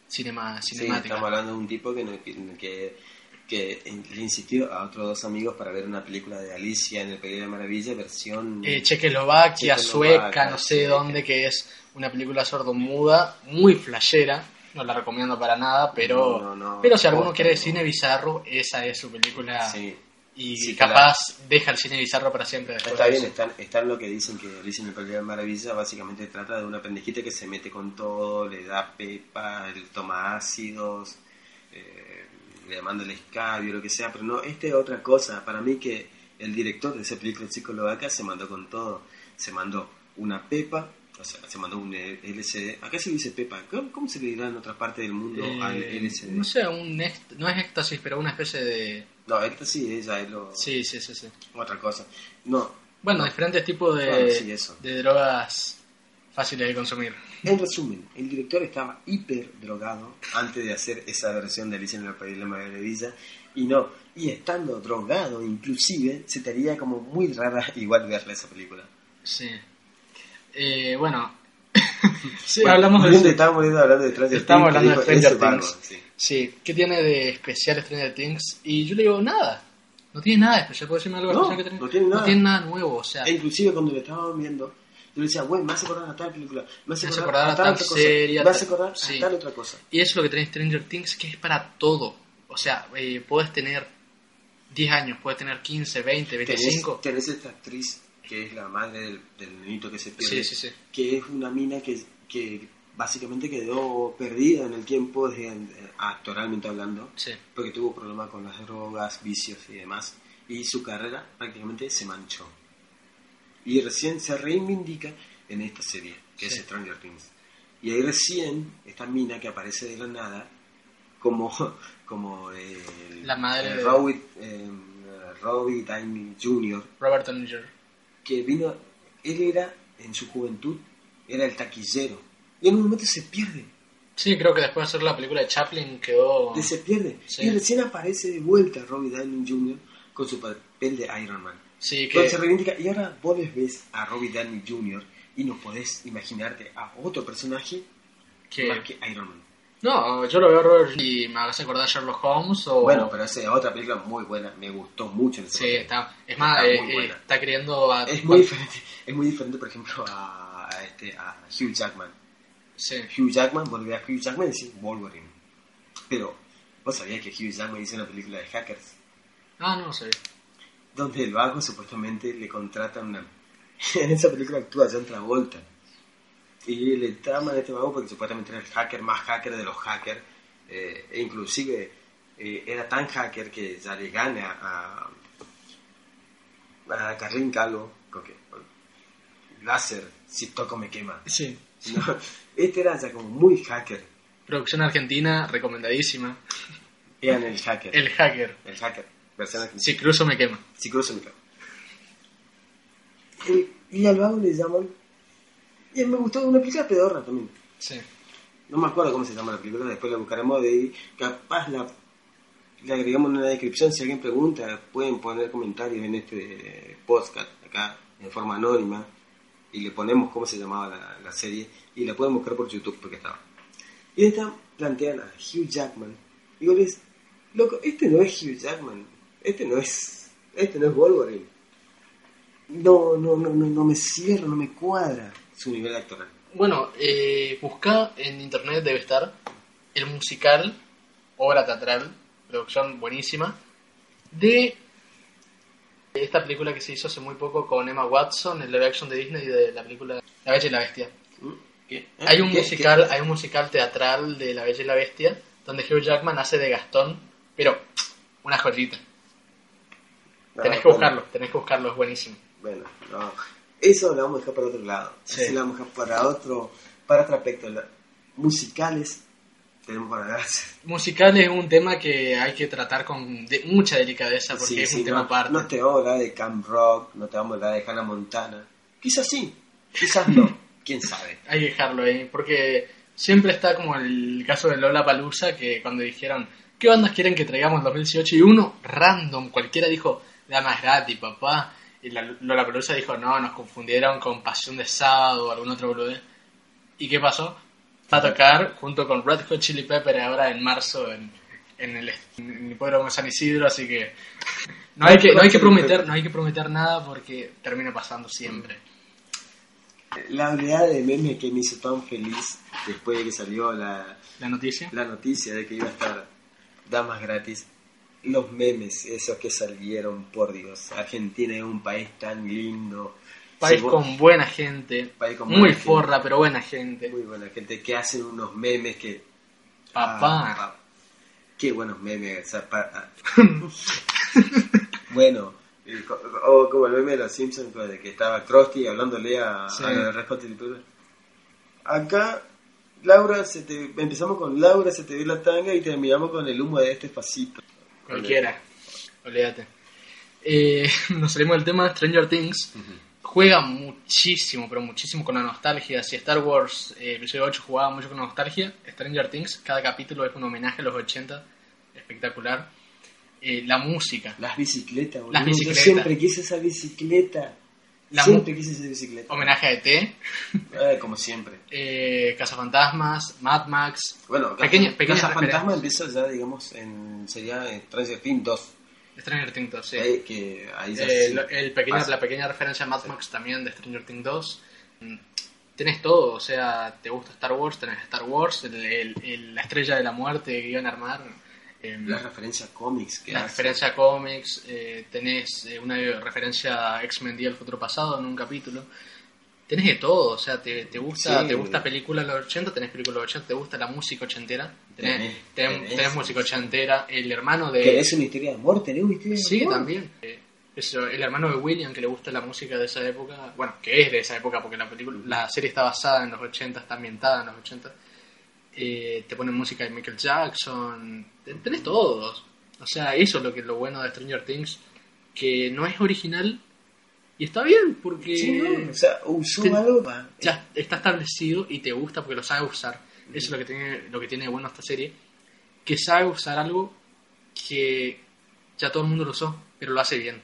cinema, Sí, cinemática. estamos hablando de un tipo que, que, que, le insistió a otros dos amigos para ver una película de Alicia en el País de la Maravilla, versión... eh, Checoslovaquia, sueca, no sé sí. dónde, que es una película sordomuda, muy flashera. No la recomiendo para nada, pero, No, no, pero si alguno quiere cine bizarro, esa es su película. Sí. Y Sí, capaz deja el cine bizarro para siempre después. Está de bien, eso. están, están lo que dicen que Alicia en el País de la Maravilla básicamente trata de una pendejita que se mete con todo, le da pepa, le toma ácidos, eh, le manda el escabio, lo que sea, pero no, este es otra cosa. Para mí que el director de esa película Checoslovaca se mandó con todo. Se mandó una pepa, o sea, se mandó un LCD. Acá se dice pepa, ¿cómo, cómo se le dirá en otra parte del mundo Eh, al LCD? no sé, un no es éxtasis, pero una especie de... No, esta sí, ella es lo, Sí, sí, sí, sí. otra cosa. No, Bueno, diferentes tipos de, Bueno, sí, eso. de drogas fáciles de consumir. En resumen, el director estaba hiper drogado antes de hacer esa versión de Alicia en el País de la Maravilla y no, y estando drogado inclusive, se te haría como muy rara [LAUGHS] igual verla esa película. Sí. Eh, bueno, [LAUGHS] sí, Bueno, hablamos de. Estábamos hablar de Stranger Estamos hablando de Stranger Things. sí. Sí, ¿qué tiene de especial Stranger Things? Y yo le digo, nada. No tiene nada de especial. ¿Puedo decirme algo No, especial que tiene? no tiene nada. No tiene nada nuevo, o sea. E inclusive cuando lo estábamos viendo, yo le decía, güey, me hace acordar a tal película, me hace Me hace acordar, a tal otra serie, cosa, me hace acordar sí. a tal otra cosa. Y eso es lo que tiene Stranger Things, que es para todo. O sea, eh, puedes tener 10 años, puedes tener 15, 20, 25. Tenés, tenés esta actriz que es la madre del, del nenito que se pierde, Sí, sí, sí. que es una mina que, que básicamente quedó perdida en el tiempo, desde, eh, actoralmente hablando, Sí. porque tuvo problemas con las drogas, vicios y demás, y su carrera prácticamente se manchó. Y recién se reivindica en esta serie, que Sí. es Stranger Things. Y ahí recién, esta mina que aparece de la nada, como, [LAUGHS] como el, La madre el de- Robbie, eh, Robbie Downey Jr., Robert Downey Jr. que vino, él era en su juventud era el taquillero. Y en un momento se pierde. Sí, creo que después de hacer la película de Chaplin quedó... se pierde. Sí. Y recién aparece de vuelta Robbie Downey Jr. con su papel de Iron Man. Sí, que... se reivindica. Y ahora vos les ves a Robbie Downey Jr. y no podés imaginarte a otro personaje que- más que Iron Man. No, yo lo veo a Robert y me hace acordar a Sherlock Holmes o... Bueno, pero esa es otra película muy buena. Me gustó mucho. Sí, papel. está... Es más, Está eh, eh, está queriendo... a- Es muy diferente, es muy diferente, por ejemplo, a, a este, a Hugh Jackman. Sí. Hugh Jackman, volver a Hugh Jackman y decir Wolverine. Pero, ¿vos sabías que Hugh Jackman hizo una película de hackers? Ah, no, sé. Donde el vago supuestamente le contrata una... [LAUGHS] en esa película actúa John Travolta. Y le traman a este vago porque supuestamente era el hacker más hacker de los hackers. eh, e inclusive eh, era tan hacker que ya le gana a, a Carlín Calvo. Con que, con láser, si toco me quema. Sí. No, este era ya como muy hacker. Producción argentina, recomendadísima. Eran el hacker. El hacker. El hacker. Versión argentina. Si cruzo me quema. Si cruzo mi cara. Y, y al vago le llaman. Y me gustó una película pedorra también. Sí. No me acuerdo cómo se llama la película, después la buscaremos de ahí. Capaz la, le agregamos en la descripción. Si alguien pregunta, pueden poner comentarios en este podcast acá en forma anónima. Y le ponemos cómo se llamaba la, serie. Y la pueden buscar por YouTube porque estaba. Y esta plantean a Hugh Jackman. Digo, les, loco, este no es Hugh Jackman. Este no es. Este no es Wolverine. No, no, no, no, no me cierra, no me cuadra su nivel actoral. Bueno, eh, busca en internet, debe estar, el musical, obra teatral, producción buenísima, de esta película que se hizo hace muy poco con Emma Watson, el live action de Disney de la película La Bella y la Bestia. ¿Qué? Hay un ¿Qué? musical, ¿Qué? hay un musical teatral de La Bella y la Bestia, donde Hugh Jackman hace de Gastón, pero una joyita. No, Tenés que bueno, buscarlo, tenés que buscarlo, es buenísimo. Bueno, no. Eso lo vamos a dejar para otro lado. Sí. Eso lo vamos a dejar para otro, para otro aspecto. Musicales tenemos para. Musical es un tema que hay que tratar con de- mucha delicadeza porque Sí, es sí, un tema aparte. no te vamos a hablar de Camp Rock, no te vamos a hablar de Hannah Montana. Quizás sí, quizás no. [LAUGHS] ¿Quién sabe? Hay que dejarlo ahí, porque siempre está como el caso de Lola Palusa, que cuando dijeron, ¿qué bandas quieren que traigamos en 2018? Y uno, random, cualquiera dijo, la más gratis, papá. Y la Lola Palusa dijo, no, nos confundieron con Pasión de Sábado o algún otro boludez. ¿Y qué pasó? Va a tocar junto con Red Hot Chili Pepper ahora en marzo en, en el, en el hipódromo de San Isidro, así que no hay que, no hay que prometer, no hay que prometer nada porque termina pasando siempre. La oleada de memes que me hizo tan feliz después de que salió la, La noticia. la noticia de que iba a estar Damas gratis. Los memes, esos que salieron, por Dios. Argentina es un país tan lindo. País con buena gente, País con muy gente. forra, pero buena gente. Muy buena gente que hacen unos memes que. Papá. Ah, qué buenos memes. o sea, ah. [LAUGHS] bueno, el co- o como el meme de los Simpsons, pues, de que estaba Krusty hablándole a, Sí. a la. Acá, Laura, se te, empezamos con Laura, se te ve la tanga y terminamos con el humo de este facito. Cualquiera. Olvídate. Eh, [LAUGHS] nos salimos del tema de Stranger Things. Juega muchísimo, pero muchísimo con la nostalgia. Si Star Wars eh, episodio 8 jugaba mucho con nostalgia, Stranger Things, cada capítulo es un homenaje a los 80. Espectacular. Eh, la música. Las bicicletas, boludo. Las bicicletas. Yo siempre quise esa bicicleta. La siempre quise esa bicicleta. Homenaje a ET. Eh, como siempre. Eh, Cazafantasmas, Mad Max. Bueno, Pequeña- referencias. empieza ya, digamos, en, sería en Stranger Things 2. Stranger Things 2, sí. eh, que ahí el pequeño- pasa. la pequeña referencia a Mad Max también de Stranger Things 2. Mm, Tenés todo, o sea, te gusta Star Wars, tenés Star Wars, el- el- el- la estrella de la muerte que iban a armar. eh, La referencia a cómics que la hace. referencia a cómics, eh, tenés eh, una referencia a X-Men Día del Futuro Pasado en un capítulo. Tenés de todo, o sea, te, te gusta Sí. te gusta película de los 80, tenés película de los 80, te gusta la música ochentera, tenés, Tenés, tenés, tenés. tenés música ochentera, el hermano de... ¿Querés una historia de amor? ¿Tenés una historia de Sí, amor? también. Eh, eso, el hermano de William, que le gusta la música de esa época, bueno, que es de esa época porque la película, la serie está basada en los 80, está ambientada en los 80. Eh, te ponen música de Michael Jackson, te- tenés todos. O sea, eso es lo que lo bueno de Stranger Things, que no es original, Y está bien, porque Sí, no, o sea, usó te- algo para... ya está establecido y te gusta porque lo sabe usar. Eso es lo que tiene, lo que tiene de bueno esta serie. Que sabe usar algo que ya todo el mundo lo usó, pero lo hace bien.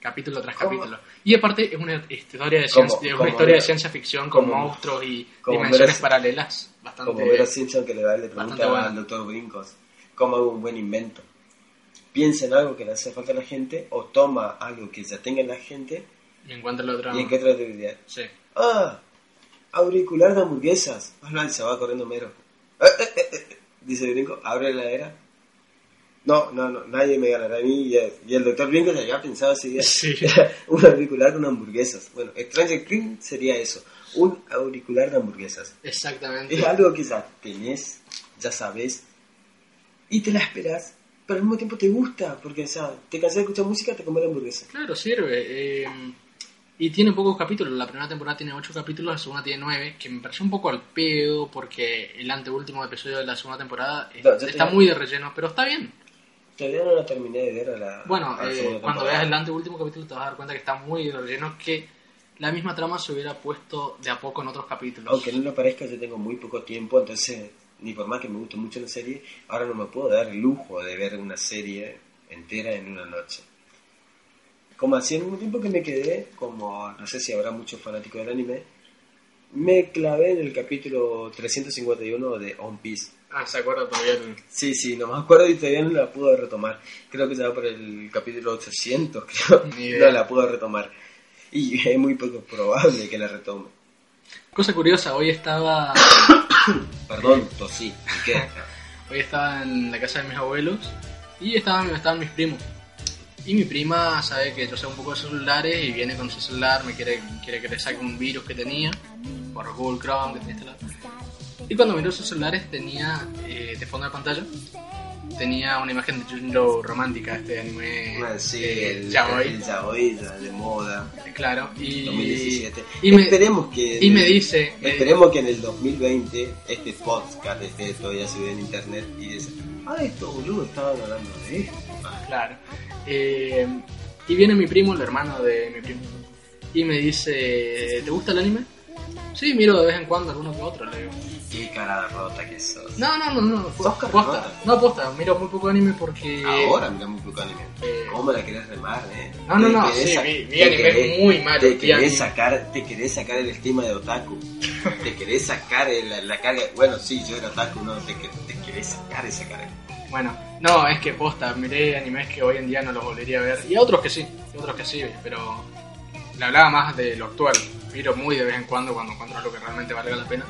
Capítulo tras ¿Cómo? capítulo. Y aparte es una historia de ciencia, es una historia de ciencia ficción con como- monstruos y como dimensiones paralelas. Bastante Como Vero Simpson que le, va, le pregunta bueno. al doctor Brincos cómo hago un buen invento. Piensa en algo que le hace falta a la gente o toma algo que ya tenga la gente y encuentra la otra. y encuentra otra debilidad. Sí. Ah, auricular de hamburguesas. Y se va corriendo mero. Eh, eh, eh, eh, Dice Brinco, abre la heladera. No, no, no, nadie me ganará a mí. Y, el doctor Brinco se había pensado. [LAUGHS] Sí. [LAUGHS] un auricular con hamburguesas. Bueno, Stranger Things sería eso. Un auricular de hamburguesas. Exactamente. Es algo que ya tenés, ya sabes, y te la esperas, pero al mismo tiempo te gusta, porque o sea, te cansas de escuchar música, te comes la hamburguesa. Claro, sirve. eh, y tiene pocos capítulos. La primera temporada tiene 8 capítulos, la segunda tiene 9, que me pareció un poco al pedo porque el anteúltimo episodio de la segunda temporada No, está muy de relleno, pero está bien. Todavía no la terminé de ver a la. Bueno, a la eh, cuando veas el anteúltimo capítulo te vas a dar cuenta que está muy de relleno, que la misma trama se hubiera puesto de a poco en otros capítulos. Aunque no lo parezca, yo tengo muy poco tiempo, entonces, ni por más que me guste mucho la serie, ahora no me puedo dar el lujo de ver una serie entera en una noche. Como así, en un tiempo que me quedé, como no sé si habrá muchos fanáticos del anime, me clavé en el capítulo 351 de One Piece. Ah, se acuerda todavía el... Sí, sí, no me acuerdo y todavía no la pude retomar. Creo que ya va por el capítulo 800, [LAUGHS] creo. Ni idea. No la pude retomar. Y [LAUGHS] es muy poco probable que la retome. Cosa curiosa, hoy estaba [COUGHS] Perdón, tosí. [LAUGHS] Hoy estaba en la casa de mis abuelos y estaban, estaban mis primos. Y mi prima sabe que yo sé un poco de celulares y viene con su celular, me quiere, quiere que le saque un virus que tenía por Google Chrome que tenía instalado. Y cuando miró sus celulares tenía eh, de fondo de pantalla tenía una imagen de Junjo romántica, este anime sí, eh, el, yaoi, el yaoi ya de moda, claro, y 2017. y me, esperemos que y me dice eh, esperemos que en el 2020 este podcast esté todavía subido en internet y dice, ah, esto boludo estaban hablando de esto. Claro. Eh, y viene mi primo, el hermano de mi primo, y me dice, ¿te gusta el anime? Sí, miro de vez en cuando alguno que otro, le digo. Qué cara rota que sos. No, no, no, no, ¿Sos posta. carnota? No, posta, miro muy poco anime porque... Ahora miramos un poco anime. Eh, ¿Cómo la querés remar, eh? No, no, no, sí, vi te anime querés- muy malo, Te querés, sacar, te querés sacar el estima de otaku. [LAUGHS] te querés sacar el- la carga. Bueno, sí, yo era otaku, no, te, que- te querés sacar esa carga. Bueno, no, es que posta, miré animes que hoy en día no los volvería a ver. Y otros que sí, y otros que sí, pero le hablaba más de lo actual. Miro muy de vez en cuando cuando encuentro algo que realmente valga la pena.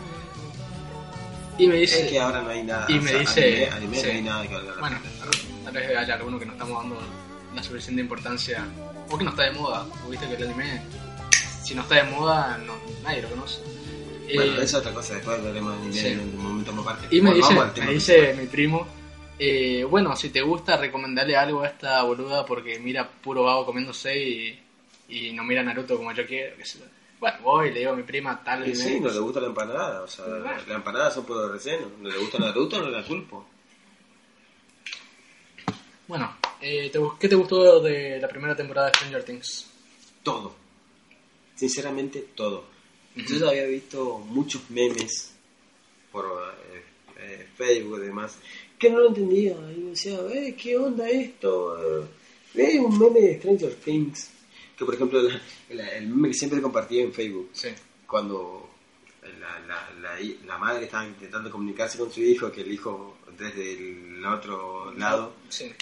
Y me dice... es que ahora no hay nada. y o me sea, dice- Anime, anime sí. no hay nada que valga la Bueno, tal vez haya alguno que no estamos dando la suficiente importancia. O que no está de moda. porque Viste que el anime, si no está de moda, no, nadie lo conoce. Bueno, Eh, esa es otra cosa, después hablaremos de anime sí. en un momento más aparte. y me Bueno, dice, me dice mi primo, eh, bueno, si te gusta, recomendarle algo a esta boluda porque mira puro vago comiéndose y, y no mira Naruto como yo quiero. sé yo. Bueno, [LAUGHS] voy, le digo a mi prima tal Y anime. sí, no le gusta la empanada, o sea, la empanada son puro relleno. No le gusta Naruto, no la culpo. Bueno, eh, ¿te ¿qué te gustó de la primera temporada de Stranger Things? Todo. Sinceramente, todo. Yo ya había visto muchos memes por eh, eh, Facebook y demás que no lo entendía. Y me decía, eh, ¿qué onda esto? Eh, eh, un meme de Stranger Things. Que por ejemplo, el meme que siempre compartía en Facebook, Sí. cuando la, la, la, hi- la madre estaba intentando comunicarse con su hijo, que el hijo desde el otro lado Sí.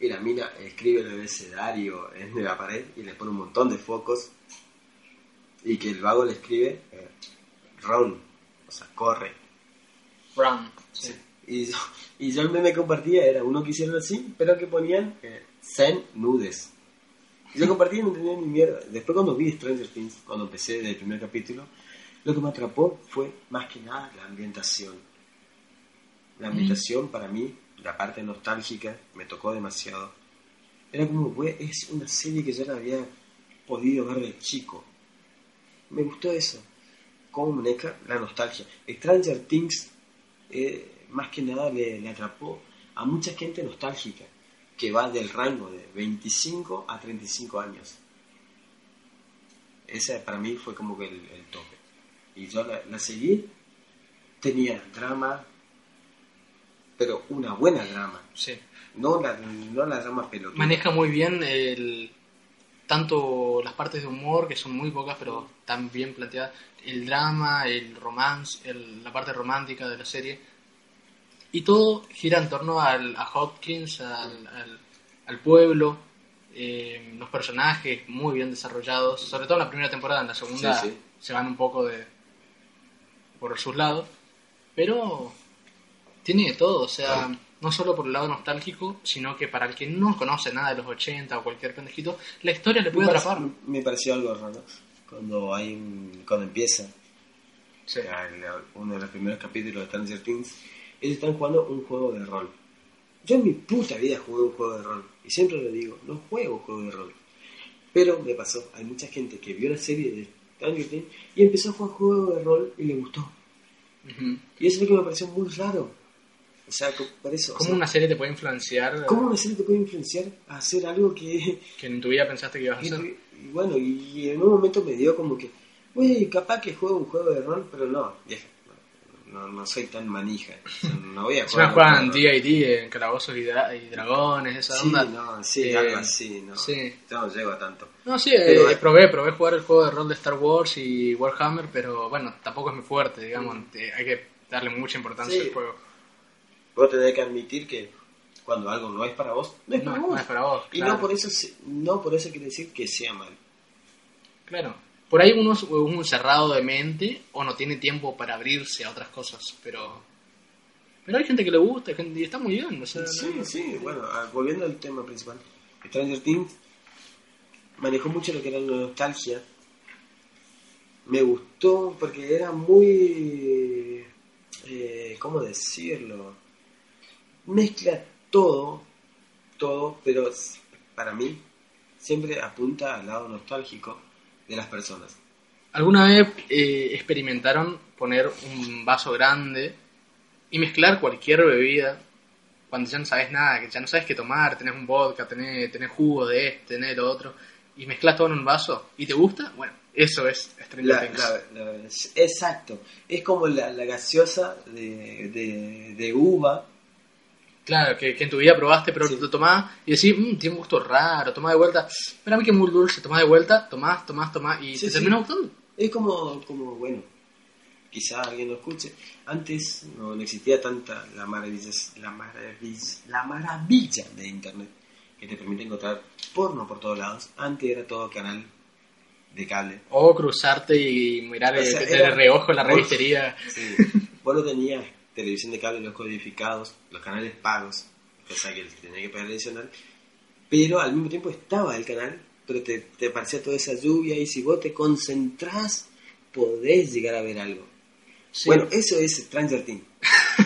y la mina escribe el abecedario en la pared y le pone un montón de focos. Y que el vago le escribe eh, run, o sea, corre. Brown. Sí. Y yo, y yo el meme que compartía era uno que hicieron así, pero que ponían eh, Zen nudes. Y yo compartía y no entendía ni mierda. Después cuando vi Stranger Things, cuando empecé del primer capítulo, lo que me atrapó fue más que nada la ambientación. La ambientación para mí, la parte nostálgica, me tocó demasiado. Era como, güey, es una serie que yo la había podido ver de chico. Me gustó eso. Cómo maneja la nostalgia. Stranger Things, eh, más que nada, le, le atrapó a mucha gente nostálgica, que va del rango de 25 a 35 años. esa para mí fue como que el, el tope. Y yo la, la seguí, tenía drama, pero una buena drama. Sí. No la, no la drama pelotuda. Maneja muy bien el tanto las partes de humor, que son muy pocas, pero están bien planteadas, el drama, el romance, el- la parte romántica de la serie. Y todo gira en torno al, a Hopkins, al, al- al pueblo, eh, los personajes muy bien desarrollados, sobre todo en la primera temporada, en la segunda Sí, sí. se van un poco de por sus lados, pero tiene de todo, o sea, no solo por el lado nostálgico, sino que para el que no conoce nada de los 80 o cualquier pendejito, la historia le me, puede atrapar. me pareció algo raro cuando hay un- cuando empieza Sí. uno de los primeros capítulos de Stranger Things, ellos están jugando un juego de rol. Yo en mi puta vida jugué un juego de rol. Y siempre lo digo, no juego juego de rol. Pero me pasó, hay mucha gente que vio la serie de Stranger Things y empezó a jugar juego de rol y le gustó. Y eso es lo que me pareció muy raro. O sea, por eso. o ¿Cómo sea, una serie te puede influenciar ¿cómo una serie te puede influenciar a hacer algo que... [LAUGHS] que en tu vida pensaste que ibas a hacer? y bueno, y en un momento me dio como que, oye, capaz que juego un juego de rol, pero no, vieja, no, no soy tan manija. [LAUGHS] No voy a jugar. juegan de rol. D&D en calabozos y, dra- y dragones, esa Sí, onda. no, sí, Eh, algo así, no. sí. No llego a tanto. No, sí, Pero eh, probé, probé jugar el juego de rol de Star Wars y Warhammer, pero bueno, tampoco es muy fuerte, digamos. eh, hay que darle mucha importancia Sí. al juego. Vos tenés que admitir que cuando algo no es para vos, no es No, para no vos. es para vos, Y claro. no por eso se- no por eso quiere decir que sea mal. Claro. Por ahí uno es un cerrado de mente o no tiene tiempo para abrirse a otras cosas, pero... Pero hay gente que le gusta hay gente- y está muy bien. O sea, Sí, no- sí, bueno, ah, volviendo al tema principal. Stranger Things manejó mucho lo que era la nostalgia. Me gustó porque era muy... Eh, ¿Cómo decirlo? Mezcla todo, todo, pero para mí siempre apunta al lado nostálgico de las personas. ¿Alguna vez eh, experimentaron poner un vaso grande y mezclar cualquier bebida cuando ya no sabes nada, que ya no sabes qué tomar, tenés un vodka, tenés, tenés jugo de este, tenés lo otro, y mezclas todo en un vaso y te gusta? Bueno, eso es Stranger La- Things. la- la- exacto, es como la, la gaseosa de, de, de uva Claro, que, que en tu vida probaste, pero Sí. lo tomás y decís, mmm, tiene un gusto raro, tomás de vuelta, pero a mí que es muy dulce, tomás de vuelta, tomás, tomás, tomás, y Sí, te sí. termina gustando. Es como, como, bueno, quizá alguien lo escuche. Antes no, no existía tanta la maravilla, la maravilla, la maravilla de internet que te permite encontrar porno por todos lados. Antes era todo canal de cable. O cruzarte y mirar O sea, de era- reojo la revistería. [LAUGHS] Sí. Vos no tenías televisión de cable, los codificados, los canales pagos, o sea que tenía que pagar adicional, pero al mismo tiempo estaba el canal, pero te, te parecía toda esa lluvia y si vos te concentrás podés llegar a ver algo. Sí. Bueno, eso es Stranger Things. [LAUGHS]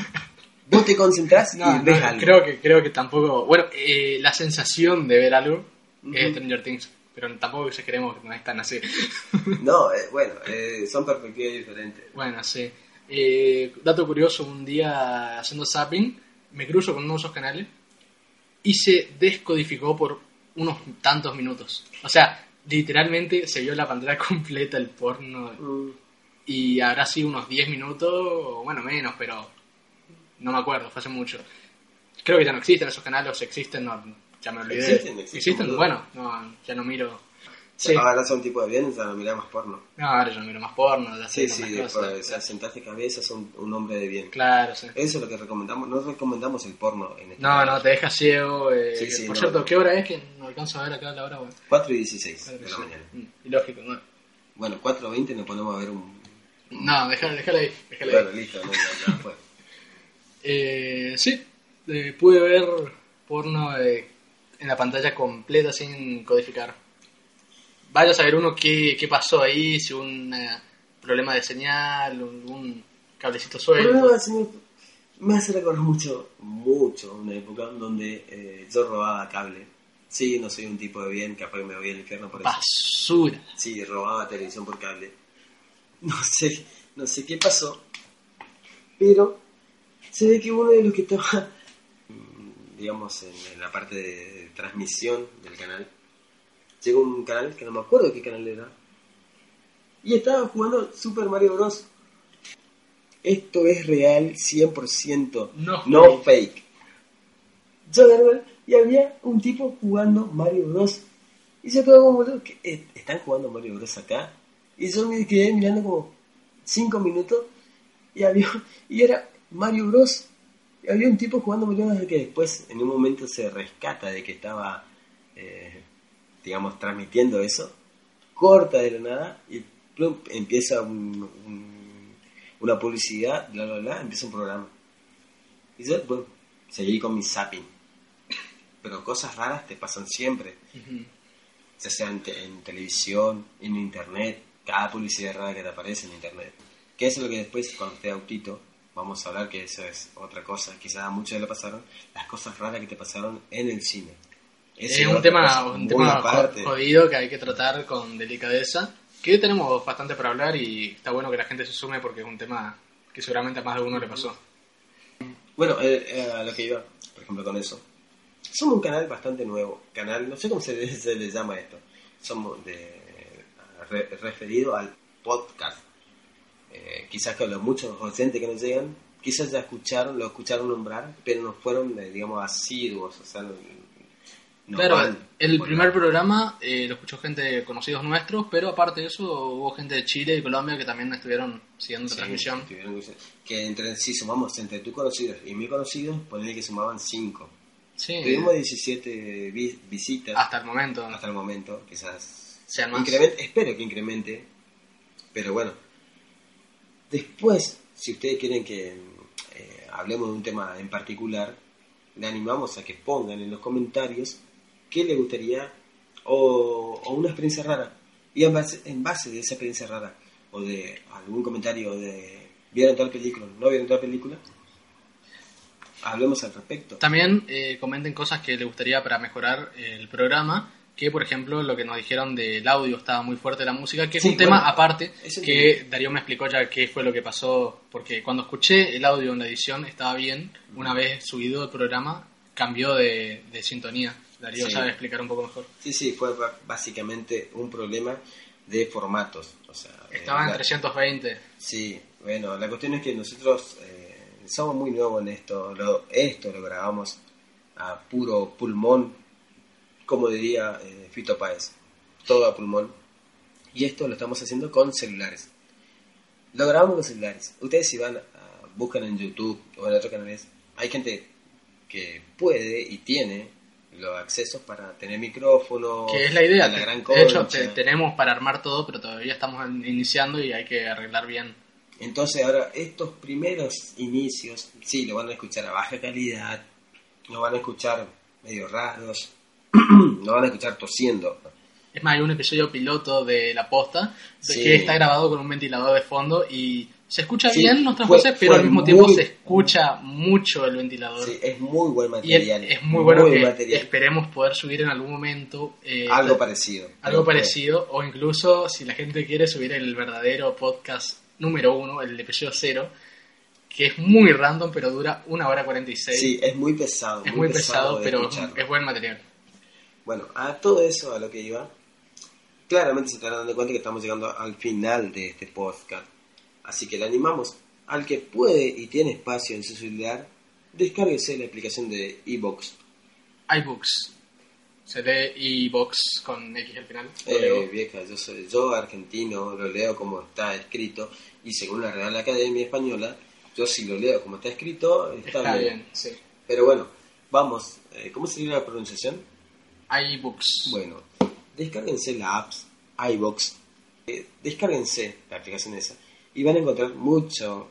Vos te concentrás No, y ves no, algo. creo que creo que tampoco. Bueno, eh, la sensación de ver algo Ujú. es Stranger Things, pero tampoco exageremos que no es tan así. No, eh, bueno, eh, son perspectivas diferentes. bueno, sí. Eh, dato curioso: un día haciendo zapping, me cruzo con uno de esos canales y se descodificó por unos tantos minutos. O sea, literalmente se vio la pantalla [LAUGHS] completa el porno Mm, y habrá sido unos 10 minutos, o bueno, menos, pero no me acuerdo, fue hace mucho. Creo que ya no existen esos canales, o si existen, no, ya me olvidé. Existen, existen, boludo. Bueno, no, ya no miro. Sí. Ahora son tipo de bien, ya no miramos porno. No, ahora yo no miro más porno, Sí, sí, después, cosas. o sea, sentarte cabeza, son un hombre de bien. Claro, sí. Eso es lo que recomendamos. No recomendamos el porno en este No, no, te deja ciego. eh, Sí, sí, por no, cierto, no. ¿qué hora es que no alcanzo a ver acá la hora? Bueno, 4 y 16 de la mañana. Mm, Ilógico, ¿no? Bueno, 4.20 nos ponemos a ver un... No, déjala, déjala ahí. Déjala ahí. Bueno, listo, no, fue. [LAUGHS] Eh, sí, eh, pude ver porno eh, en la pantalla completa sin codificar. Vaya a saber uno qué, qué pasó ahí, si un eh, problema de señal, un, un cablecito suelto. me, hace recordar mucho, mucho una época donde eh, yo robaba cable. Sí, no soy un tipo de bien, capaz que me voy al infierno por eso. Basura. Sí, robaba televisión por cable. [LAUGHS] No sé, no sé qué pasó, pero se ve que uno de los que estaba, [LAUGHS] mm, digamos, en, en la parte de transmisión del canal, llegó un canal que no me acuerdo qué canal era, y estaba jugando Super Mario Bros. Esto es real 100%, No no fake. Yo agarré y había un tipo jugando Mario Bros. Y yo quedaba como, ¿están jugando Mario Bros acá? Y yo me quedé mirando como 5 minutos y había y era Mario Bros. Y había un tipo jugando Mario Bros. que después en un momento se rescata de que estaba, eh, digamos, transmitiendo eso, corta de la nada y plum, empieza un- un- una publicidad, bla, bla, bla, empieza un programa. Y yo, bueno, seguí con mi zapping. Pero cosas raras te pasan siempre, ya sea en, te- en televisión, en internet, cada publicidad rara que te aparece en internet. Que eso es lo que después, cuando esté autito, vamos a hablar que eso es otra cosa, quizás a muchos le pasaron, las cosas raras que te pasaron en el cine. Es es un tema, un tema jodido que hay que tratar con delicadeza. Que hoy tenemos bastante para hablar y está bueno que la gente se sume porque es un tema que seguramente a más de uno le pasó. Bueno, eh, eh, a lo que iba, por ejemplo, con eso. Somos un canal bastante nuevo. Canal, no sé cómo se le, [LAUGHS] se le llama esto. Somos de, re- referido al podcast. Eh, quizás que los muchos oyentes que nos llegan, quizás ya escucharon, lo escucharon nombrar, pero no fueron, eh, digamos, asiduos. O sea, no, claro, van el primer programa eh, lo escuchó gente conocidos nuestros, pero aparte de eso hubo gente de Chile y Colombia que también estuvieron siguiendo la Sí, transmisión. que- entre si sumamos entre tus conocidos y mis conocidos, ponele que sumaban 5. Sí, Tuvimos 17 vi- visitas. hasta el momento. hasta el momento, quizás Sean más. espero que incremente, pero bueno. Después, si ustedes quieren que eh, hablemos de un tema en particular, le animamos a que pongan en los comentarios qué le gustaría o, o una experiencia rara. Y en base, en base de esa experiencia rara o de algún comentario de vieron tal película, no vieron tal película, hablemos al respecto. También eh, comenten cosas que les gustaría para mejorar el programa. Que, por ejemplo, lo que nos dijeron del audio estaba muy fuerte la música, que es Sí, un tema bueno, aparte que Darío me explicó ya qué fue lo que pasó. Porque cuando escuché el audio en la edición estaba bien. Una vez subido el programa, cambió de, de sintonía. Darío Sí. sabe explicar un poco mejor. Sí, sí, fue básicamente un problema de formatos. O sea, Estaba en la- 320. Sí, bueno, la cuestión es que nosotros eh, somos muy nuevos en esto. Lo, esto lo grabamos a puro pulmón, como diría eh, Fito Páez, todo a pulmón. Y esto lo estamos haciendo con celulares. Lo grabamos con celulares. Ustedes si van, a, buscan en YouTube o en otros canales, hay gente que puede y tiene los accesos para tener micrófono. Que es la idea. la gran de hecho, te- tenemos para armar todo, pero todavía estamos iniciando y hay que arreglar bien. Entonces ahora estos primeros inicios, sí, lo van a escuchar a baja calidad, lo van a escuchar medio raros, [CLEARS THROAT] lo van a escuchar tosiendo. Es más, hay un episodio piloto de La Posta Sí. que está grabado con un ventilador de fondo y se escucha Sí, bien nuestras fue- voces, pero al mismo tiempo se escucha mucho el ventilador. Sí, es muy buen y es, material. es muy bueno que material. esperemos poder subir en algún momento eh, Algo parecido. algo parecido o incluso si la gente quiere subir el verdadero podcast número uno, el episodio cero, que es muy random pero dura una hora 46. Sí, es muy pesado. es muy pesado, pero escucharlo. es buen material. Bueno, a todo eso, a lo que iba, claramente se estarán dando cuenta que estamos llegando al final de este podcast. Así que le animamos al que puede y tiene espacio en su celular, descárguese la aplicación de iBox. iBooks. Se lee iBox con X al final. Eh, vieja, yo soy yo argentino, lo leo como está escrito y según la Real Academia Española, yo si lo leo como está escrito, está, Está bien. bien, sí. Pero bueno, vamos, eh, ¿cómo sería la pronunciación? iBooks. Bueno, descárguense la apps iBox, eh, descárguense la aplicación esa y van a encontrar mucho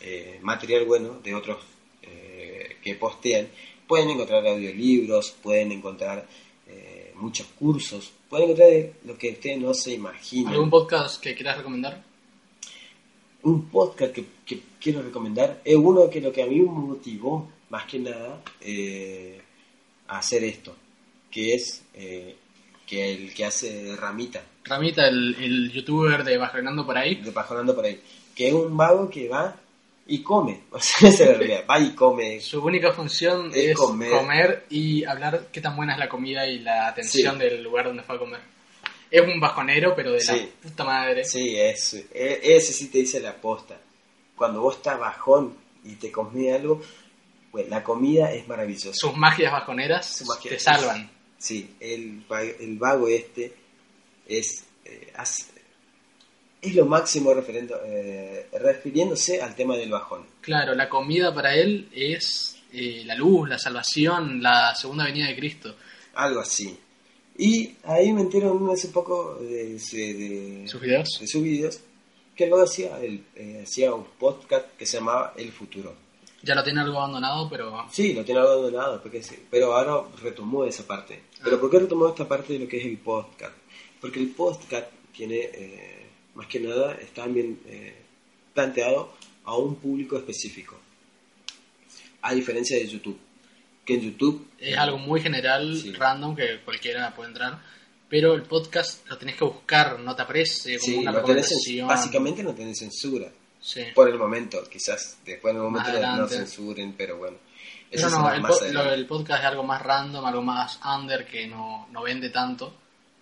eh, material bueno de otros eh, que postean. Pueden encontrar audiolibros, pueden encontrar eh, muchos cursos, pueden encontrar lo que ustedes no se imaginan. ¿Algún podcast que quieras recomendar? Un podcast que, que quiero recomendar es uno que lo que a mí me motivó más que nada a hacer esto, que es que el que hace Ramita. Ramita, el, el youtuber de Bajonando por ahí. de Pajonando por ahí, que es un vago que va y come, [LAUGHS] o sea, esa es la realidad, va y come, Su única función Es es, comer. comer. y hablar qué tan buena es la comida y la atención Sí. del lugar donde fue a comer. Es un bajonero, pero de Sí. la puta madre. Sí, es, ese sí te dice la posta. Cuando vos estás bajón y te comés algo, pues la comida es maravillosa. Sus magias bajoneras te salvan. Sí, el, el vago este es, eh, es lo máximo referendo- eh, refiriéndose al tema del bajón. Claro, la comida para él es eh, la luz, la salvación, la segunda venida de Cristo. Algo así. Y ahí me entero hace poco de, de, de- ¿Sus videos? de sus videos que luego hacía, el, eh, hacía un podcast que se llamaba El Futuro. Ya lo tiene algo abandonado, pero Sí, lo tiene abandonado, porque sí, pero ahora retomó esa parte. ¿Pero por qué retomó esta parte de lo que es el podcast? Porque el podcast tiene, eh, más que nada, está bien eh, planteado a un público específico. A diferencia de YouTube. Que en YouTube... es algo muy general, Sí. random, que cualquiera puede entrar. Pero el podcast lo tenés que buscar, no te aparece como Sí, una no tenés cen- recomendación. básicamente no tenés censura. Sí. Por el momento, quizás después en el momento no- no censuren, pero bueno. Eso no, será el, po- lo podcast es algo más random, algo más under que no, no vende tanto,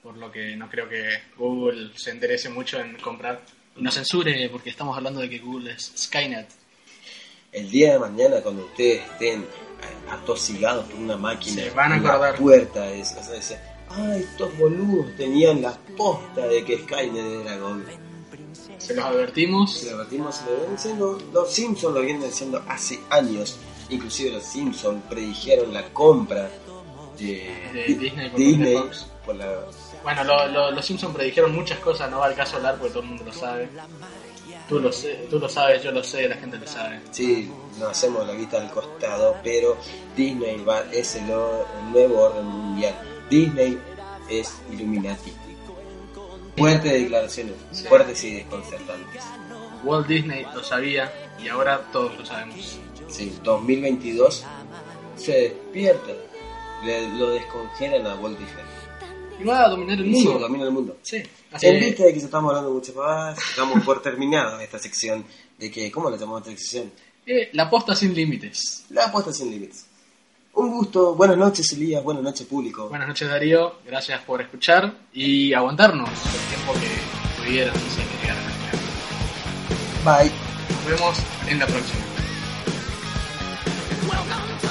por lo que no creo que Google se interese mucho en comprar y no censure, porque estamos hablando de que Google es Skynet. El día de mañana, cuando ustedes estén atosigados por una máquina, Se van a en la acordar. puerta es, o sea, dice, ah, estos boludos tenían la posta de que Skynet era Google. Se los advertimos. Si lo advertimos, lo vienen diciendo, los Simpsons lo vienen diciendo hace años. Inclusive los Simpsons predijeron la compra de, De Di- Disney por Disney parte de Fox. por la Bueno, lo- lo- los Simpsons predijeron muchas cosas, no va al caso hablar porque todo el mundo lo sabe. Tú lo, sé, tú lo sabes, yo lo sé, la gente lo sabe. Sí, nos hacemos la vista al costado, pero Disney va, es el, el nuevo orden mundial. Disney es Illuminati. Fuertes declaraciones, fuertes y desconcertantes. Walt Disney lo sabía y ahora todos lo sabemos. Sí, 2022 se despierta, le- lo descongelan a Walt Disney. Y va a dominar el Y sí, mundo. domina el mundo. Sí, así En que- vista de que estamos hablando mucho más, estamos por terminar esta sección de que, ¿cómo la llamamos esta sección? eh, la posta sin límites. La apuesta sin límites. Un gusto, buenas noches Elías, buenas noches público. Buenas noches Darío, gracias por escuchar y aguantarnos el tiempo que pudieron sin llegar a la final. Bye. Nos vemos en la próxima. Welcome to